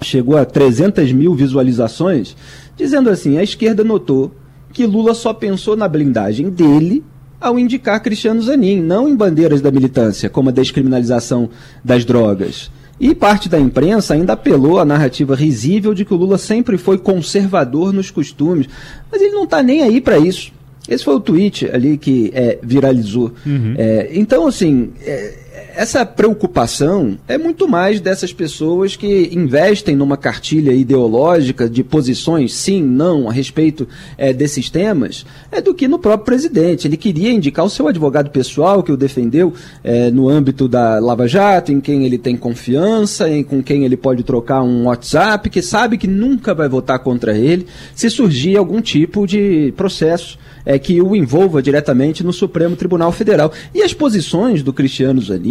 chegou a 300 mil visualizações, dizendo assim: a esquerda notou que Lula só pensou na blindagem dele ao indicar Cristiano Zanin, não em bandeiras da militância, como a descriminalização das drogas. E parte da imprensa ainda apelou à narrativa risível de que o Lula sempre foi conservador nos costumes. Mas ele não está nem aí para isso. Esse foi o tweet ali que é, viralizou. Uhum. É, então, assim, é, essa preocupação é muito mais dessas pessoas que investem numa cartilha ideológica de posições, sim, não, a respeito é, desses temas, é do que no próprio presidente. Ele queria indicar o seu advogado pessoal, que o defendeu é, no âmbito da Lava Jato, em quem ele tem confiança, em, com quem ele pode trocar um WhatsApp, que sabe que nunca vai votar contra ele se surgir algum tipo de processo é, que o envolva diretamente no Supremo Tribunal Federal. E as posições do Cristiano Zanin,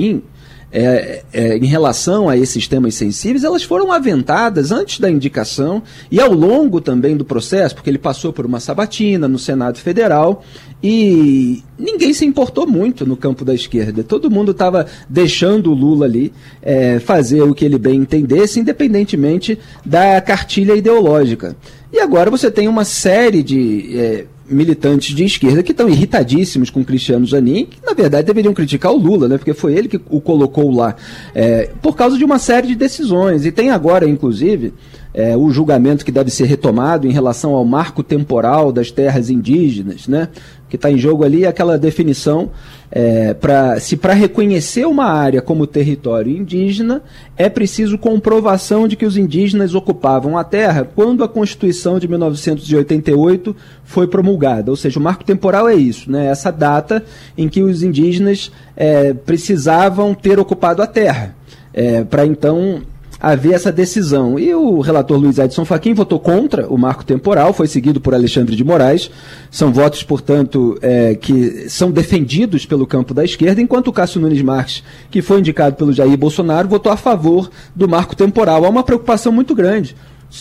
é, é, em relação a esses temas sensíveis, elas foram aventadas antes da indicação e ao longo também do processo, porque ele passou por uma sabatina no Senado Federal e ninguém se importou muito no campo da esquerda. Todo mundo estava deixando o Lula ali é, fazer o que ele bem entendesse, independentemente da cartilha ideológica. E agora você tem uma série de é, militantes de esquerda que estão irritadíssimos com Cristiano Zanin, que na verdade deveriam criticar o Lula, né? Porque foi ele que o colocou lá, é, por causa de uma série de decisões. E tem agora, inclusive, é, o julgamento que deve ser retomado em relação ao marco temporal das terras indígenas, né? que está em jogo ali é aquela definição é, para se para reconhecer uma área como território indígena é preciso comprovação de que os indígenas ocupavam a terra quando a Constituição de 1988 foi promulgada, ou seja, o marco temporal é isso, né? Essa data em que os indígenas é, precisavam ter ocupado a terra é, para então haver essa decisão. E o relator Luiz Edson Fachin votou contra o marco temporal, foi seguido por Alexandre de Moraes. São votos, portanto, é, que são defendidos pelo campo da esquerda, enquanto o Cássio Nunes Marques, que foi indicado pelo Jair Bolsonaro, votou a favor do marco temporal. Há uma preocupação muito grande.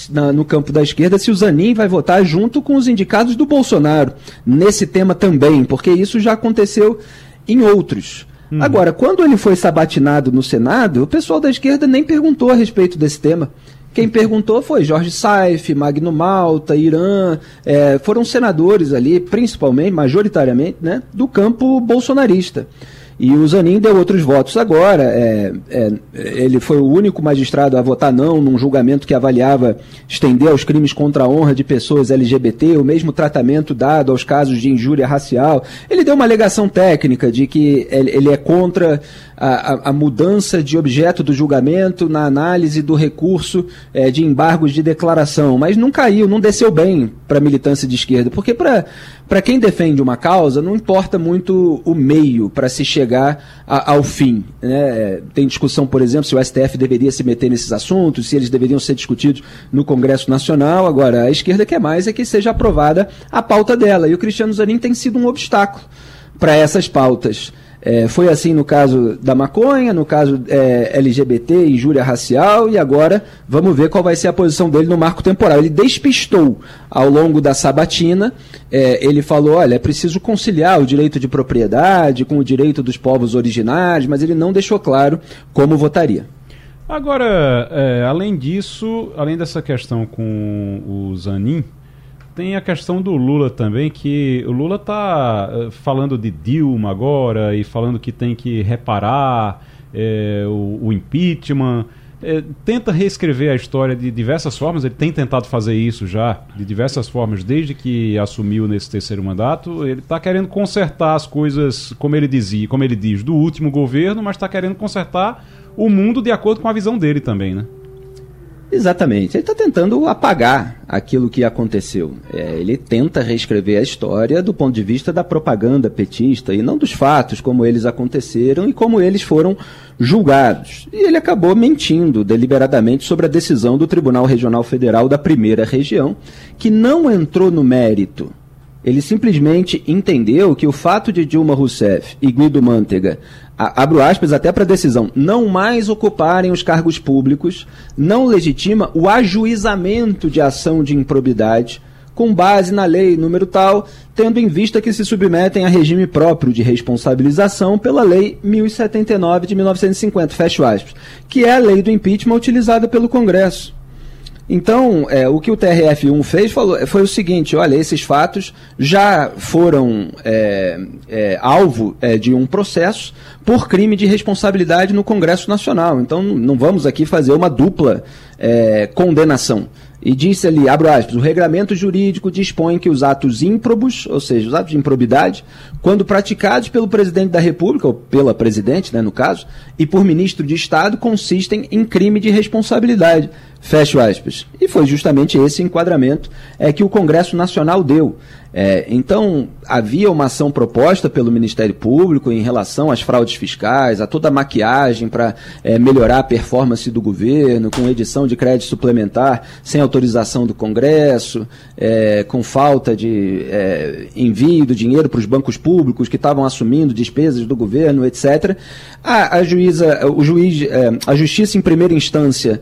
Na, no campo da esquerda, se o Zanin vai votar junto com os indicados do Bolsonaro nesse tema também, porque isso já aconteceu em outros. Hum. Agora, quando ele foi sabatinado no Senado, o pessoal da esquerda nem perguntou a respeito desse tema. Quem perguntou foi Jorge Saif, Magno Malta, Irã, é, foram senadores ali, principalmente, majoritariamente, né, do campo bolsonarista. E o Zanin deu outros votos agora. É, é, ele foi o único magistrado a votar não num julgamento que avaliava estender aos crimes contra a honra de pessoas LGBT o mesmo tratamento dado aos casos de injúria racial. Ele deu uma alegação técnica de que ele, ele é contra a, a, mudança de objeto do julgamento na análise do recurso é, de embargos de declaração, mas não caiu, não desceu bem para a militância de esquerda, porque para quem defende uma causa, não importa muito o meio para se chegar a, ao fim. Né? Tem discussão, por exemplo, se o STF deveria se meter nesses assuntos, se eles deveriam ser discutidos no Congresso Nacional. Agora, a esquerda quer mais é que seja aprovada a pauta dela, e o Cristiano Zanin tem sido um obstáculo para essas pautas. É, foi assim no caso da maconha, no caso é, LGBT, injúria racial, e agora vamos ver qual vai ser a posição dele no marco temporal. Ele despistou ao longo da sabatina, é, ele falou: olha, é preciso conciliar o direito de propriedade com o direito dos povos originários, mas ele não deixou claro como votaria. Agora, é, além disso, além dessa questão com o Zanin, tem a questão do Lula também, que o Lula está eh, falando de Dilma agora e falando que tem que reparar é, o, o, impeachment. É, tenta reescrever a história de diversas formas, ele tem tentado fazer isso já, de diversas formas, desde que assumiu nesse terceiro mandato. Ele está querendo consertar as coisas, como ele dizia, como ele diz, do último governo, mas está querendo consertar o mundo de acordo com a visão dele também, né? Exatamente. Ele está tentando apagar aquilo que aconteceu. É, ele tenta reescrever a história do ponto de vista da propaganda petista e não dos fatos, como eles aconteceram e como eles foram julgados. E ele acabou mentindo deliberadamente sobre a decisão do Tribunal Regional Federal da Primeira Região, que não entrou no mérito ele simplesmente entendeu que o fato de Dilma Rousseff e Guido Mantega, a, abro aspas até para a decisão, não mais ocuparem os cargos públicos, não legitima o ajuizamento de ação de improbidade com base na lei número tal, tendo em vista que se submetem a regime próprio de responsabilização pela lei 1079 de 1950, fecho aspas, que é a lei do impeachment utilizada pelo Congresso. Então, é, o que o TRF1 fez falou, foi o seguinte: olha, esses fatos já foram é, é, alvo é, de um processo por crime de responsabilidade no Congresso Nacional. Então, não vamos aqui fazer uma dupla é, condenação. E disse ali, abro aspas, o regramento jurídico dispõe que os atos ímprobos, ou seja, os atos de improbidade, quando praticados pelo presidente da República, ou pela presidente, né, no caso, e por ministro de Estado, consistem em crime de responsabilidade. Fecho aspas. E foi justamente esse enquadramento é, que o Congresso Nacional deu. É, então, havia uma ação proposta pelo Ministério Público em relação às fraudes fiscais, a toda a maquiagem para é, melhorar a performance do governo, com edição de crédito suplementar sem autorização do Congresso, é, com falta de é, envio do dinheiro para os bancos públicos que estavam assumindo despesas do governo, etc. A, a juíza, o juiz, é, a justiça em primeira instância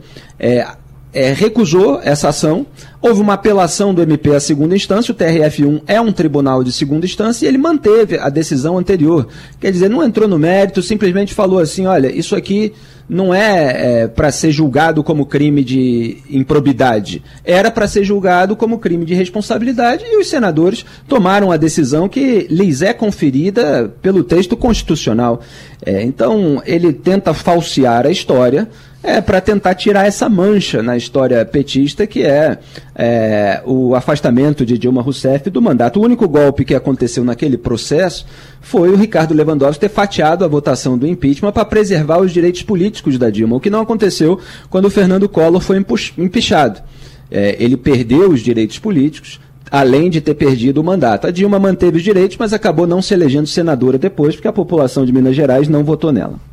é, recusou essa ação. Houve uma apelação do MP à segunda instância, o TRF1 é um tribunal de segunda instância e ele manteve a decisão anterior. Quer dizer, não entrou no mérito, simplesmente falou assim: olha, isso aqui não é, é para ser julgado como crime de improbidade, era para ser julgado como crime de responsabilidade e os senadores tomaram a decisão que lhes é conferida pelo texto constitucional. É, então, ele tenta falsear a história é para tentar tirar essa mancha na história petista, que é, é, o afastamento de Dilma Rousseff do mandato. O único golpe que aconteceu naquele processo foi o Ricardo Lewandowski ter fatiado a votação do impeachment para preservar os direitos políticos da Dilma, o que não aconteceu quando o Fernando Collor foi empichado. É, ele perdeu os direitos políticos, além de ter perdido o mandato. A Dilma manteve os direitos, mas acabou não se elegendo senadora depois, porque a população de Minas Gerais não votou nela.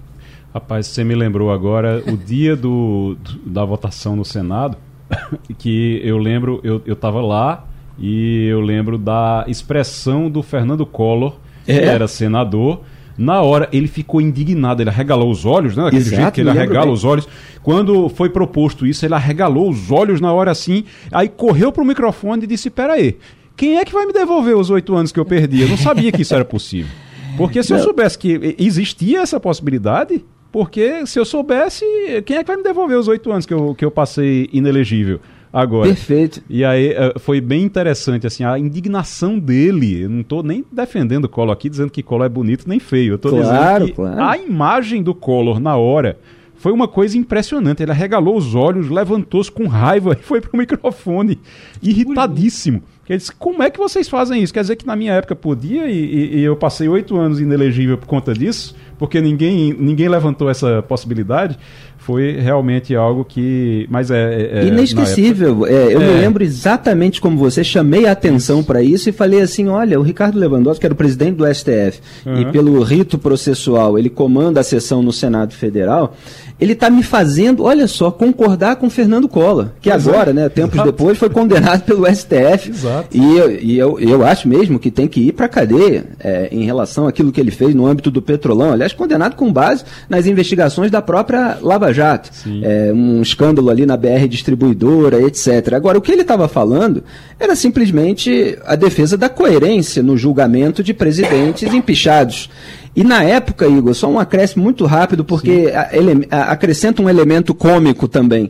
Rapaz, você me lembrou agora o dia do, da votação no Senado, que eu lembro, eu, eu tava lá e eu lembro da expressão do Fernando Collor, que É? era senador. Na hora, ele ficou indignado, ele arregalou os olhos, né? Daquele Exato, jeito que ele arregala bem. os olhos. Quando foi proposto isso, ele arregalou os olhos na hora assim, aí correu pro microfone e disse: Peraí, quem é que vai me devolver os oito anos que eu perdi? Eu não sabia que isso era possível. Porque se eu Não. soubesse que existia essa possibilidade, porque se eu soubesse, quem é que vai me devolver os oito anos que eu, que eu passei inelegível agora? Perfeito. E aí eh, foi bem interessante, assim, a indignação dele. Eu não tô nem defendendo o Collor aqui, dizendo que Collor é bonito nem feio. Eu tô Claro, dizendo que claro. a imagem do Collor na hora foi uma coisa impressionante. Ele arregalou os olhos, levantou-se com raiva e foi pro microfone, irritadíssimo. Ele disse, como é que vocês fazem isso? Quer dizer que na minha época podia e, e- e eu passei oito anos inelegível por conta disso? Porque ninguém, ninguém levantou essa possibilidade? Foi realmente algo que... Mas é... é- é, Inesquecível. É, eu me É. lembro exatamente como você, chamei a atenção para isso e falei assim: olha, o Ricardo Lewandowski, que era o presidente do STF, e Uhum. pelo rito processual, ele comanda a sessão no Senado Federal, ele está me fazendo, olha só, concordar com Fernando Collor, que Pois é. agora, né, tempos Exato. depois, foi condenado pelo STF. Exato. E, eu, e eu, eu acho mesmo que tem que ir para a cadeia é, em relação àquilo que ele fez no âmbito do Petrolão. Aliás, condenado com base nas investigações da própria Lava Jato. É, um escândalo ali na BR distribuidora, etc. Agora, o que ele estava falando era simplesmente a defesa da coerência no julgamento de presidentes empichados. E na época, Igor, só um acréscimo muito rápido, porque a- ele- a- acrescenta um elemento cômico também.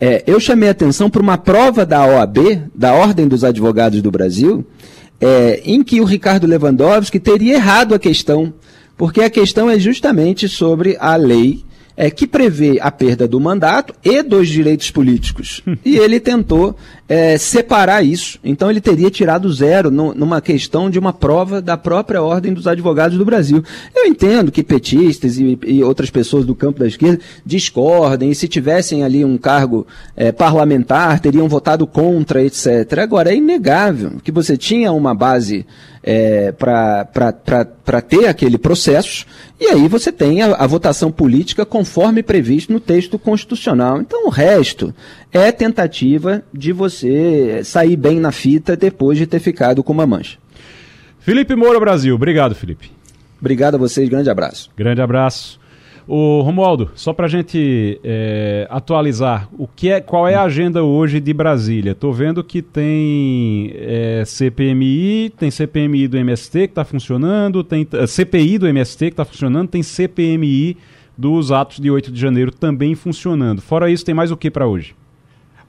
É, eu chamei a atenção para uma prova da OAB, da Ordem dos Advogados do Brasil, é, em que o Ricardo Lewandowski teria errado a questão, porque a questão é justamente sobre a lei é, que prevê a perda do mandato e dos direitos políticos. e ele tentou é, separar isso. Então ele teria tirado zero nu- numa questão de uma prova da própria Ordem dos Advogados do Brasil. Eu entendo que petistas e, e outras pessoas do campo da esquerda discordem, e se tivessem ali um cargo é, parlamentar, teriam votado contra, etc. Agora, é inegável que você tinha uma base é, para ter aquele processo, e aí você tem a, a votação política conforme previsto no texto constitucional. Então o resto é tentativa de você sair bem na fita depois de ter ficado com uma mancha. Felipe Moura Brasil, obrigado, Felipe. Obrigado a vocês, grande abraço. Grande abraço. O Romualdo, só para a gente é, atualizar, o que é, qual é a agenda hoje de Brasília? Estou vendo que tem é, CPMI, tem CPMI do MST que está funcionando, tem CPI do MST que está funcionando, tem CPMI dos atos de 8 de janeiro também funcionando. Fora isso, tem mais o que para hoje?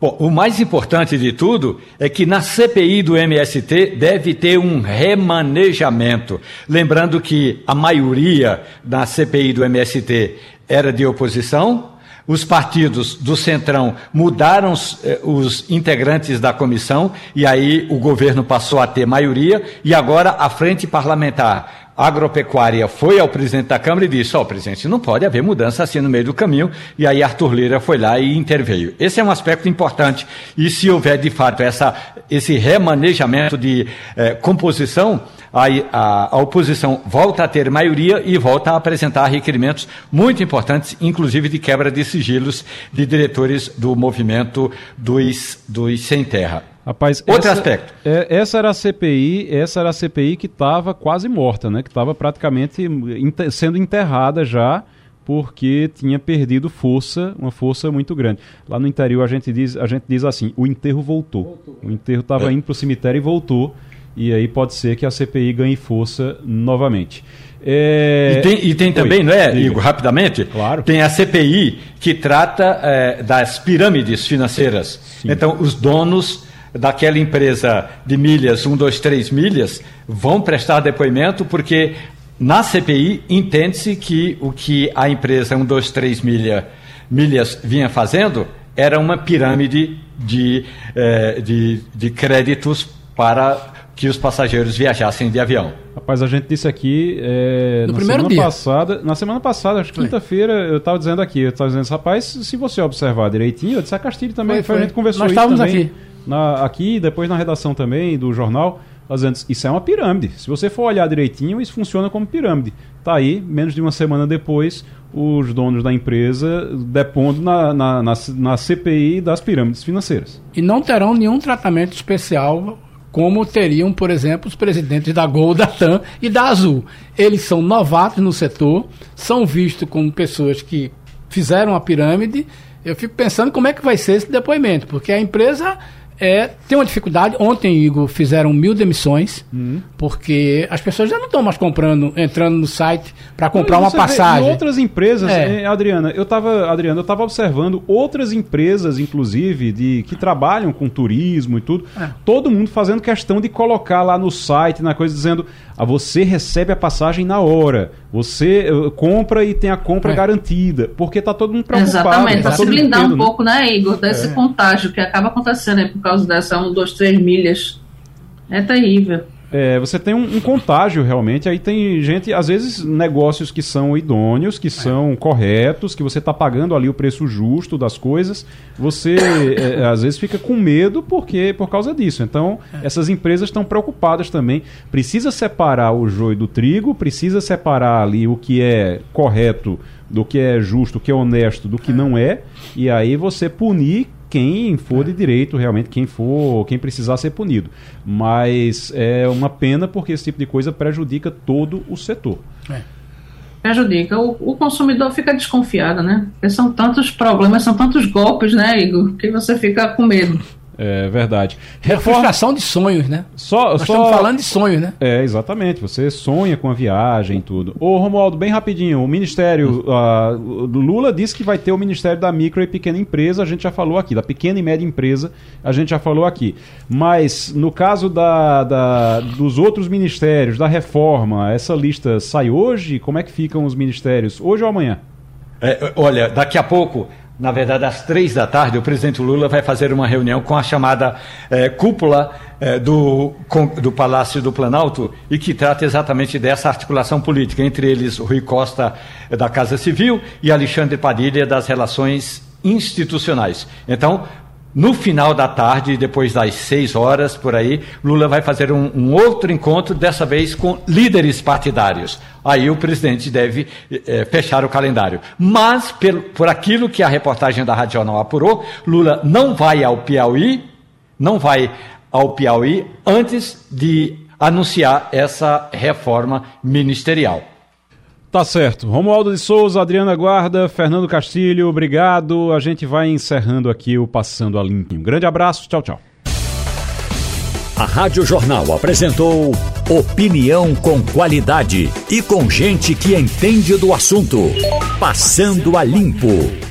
Bom, o mais importante de tudo é que na CPI do MST deve ter um remanejamento. Lembrando que a maioria da CPI do MST era de oposição, os partidos do Centrão mudaram eh, os integrantes da comissão e aí o governo passou a ter maioria e agora a frente parlamentar agropecuária foi ao presidente da Câmara e disse: Ó, presidente, não pode haver mudança assim no meio do caminho. E aí Arthur Lira foi lá e interveio. Esse é um aspecto importante. E se houver de fato essa, esse remanejamento de eh, composição, aí a, a oposição volta a ter maioria e volta a apresentar requerimentos muito importantes, inclusive de quebra de sigilos de diretores do movimento dos, dos sem terra. Rapaz, Outro essa, aspecto. é- essa era a CPI, essa era a CPI que estava quase morta, né? Que estava praticamente ente- sendo enterrada já, porque tinha perdido força, uma força muito grande. Lá no interior a gente diz, a gente diz assim, o enterro voltou. O enterro estava É. indo para o cemitério e voltou. E aí pode ser que a CPI ganhe força novamente. É... E tem, e tem Oi, também, não é, diga. Igor, rapidamente? Claro. Tem a CPI que trata eh, das pirâmides financeiras. Então, os donos daquela empresa de milhas, 1, 2, 3 milhas, vão prestar depoimento porque na CPI entende-se que o que a empresa 1, 2, 3 milha, milhas vinha fazendo era uma pirâmide de, eh, de, de créditos para que os passageiros viajassem de avião. Rapaz, a gente disse aqui é, No na primeiro semana dia. passada, na semana passada, acho que quinta-feira, eu estava dizendo aqui, eu estava dizendo, rapaz, se você observar direitinho, eu disse a Castilho também, Foi, foi, a gente conversou Nós isso estávamos também, aqui. Na, aqui, depois na redação também do jornal, fazendo isso é uma pirâmide. Se você for olhar direitinho, isso funciona como pirâmide. Tá aí, menos de uma semana depois, os donos da empresa depondo na, na, na, na CPI das pirâmides financeiras. E não terão nenhum tratamento especial como teriam, por exemplo, os presidentes da Gol, da TAM e da Azul. Eles são novatos no setor, são vistos como pessoas que fizeram a pirâmide. Eu fico pensando como é que vai ser esse depoimento, porque a empresa é, tem uma dificuldade. Ontem, Igor, fizeram mil demissões, uhum. porque as pessoas já não estão mais comprando, entrando no site para comprar uma passagem. Vê, outras empresas, é. Adriana, eu estava Adriana, eu estava observando outras empresas, inclusive, de que trabalham com turismo e tudo, é. todo mundo fazendo questão de colocar lá no site, na coisa, dizendo você recebe a passagem na hora. Você uh, compra e tem a compra é. garantida. Porque está todo mundo preocupado. Exatamente, para tá se blindar um né? pouco, né, Igor, desse é. contágio que acaba acontecendo aí por causa dessa 1, 2, 3 milhas. É terrível. É, você tem um, um, contágio realmente. Aí tem gente, às vezes, negócios que são idôneos, que são corretos, que você está pagando ali o preço justo das coisas. Você, é, às vezes, fica com medo porque por causa disso. Então, é. essas empresas estão preocupadas também. Precisa separar o joio do trigo, precisa separar ali o que é correto do que é justo, o que é honesto, do que é. não é. E aí você punir quem for de direito, realmente, quem for, quem precisar ser punido. Mas é uma pena porque esse tipo de coisa prejudica todo o setor. É. Prejudica. O, o, consumidor fica desconfiado, né? Porque são tantos problemas, são tantos golpes, né, Igor, que você fica com medo. É verdade. É a frustração de sonhos, né? Só, Nós só... estamos falando de sonhos, né? É, exatamente. Você sonha com a viagem e tudo. Ô, Romualdo, bem rapidinho. O Ministério. Uh, Lula disse que vai ter o Ministério da Micro e Pequena Empresa, a gente já falou aqui. Da Pequena e Média Empresa, a gente já falou aqui. Mas, no caso da, da, dos outros ministérios, da reforma, essa lista sai hoje? Como é que ficam os ministérios? Hoje ou amanhã? É, olha, daqui a pouco na verdade, às três da tarde, o presidente Lula vai fazer uma reunião com a chamada é, cúpula é, do, com, do Palácio do Planalto e que trata exatamente dessa articulação política, entre eles Rui Costa é, da Casa Civil e Alexandre Padilha das Relações Institucionais. Então, no final da tarde, depois das seis horas por aí, Lula vai fazer um, um outro encontro, dessa vez com líderes partidários. Aí o presidente deve é, fechar o calendário. Mas, por, por aquilo que a reportagem da Rádio Jornal apurou, Lula não vai ao Piauí, não vai ao Piauí antes de anunciar essa reforma ministerial. Tá certo. Romualdo de Souza, Adriana Guarda, Fernando Castilho, obrigado. A gente vai encerrando aqui o Passando a Limpo. Um grande abraço, tchau, tchau. A Rádio Jornal apresentou opinião com qualidade e com gente que entende do assunto. Passando a Limpo.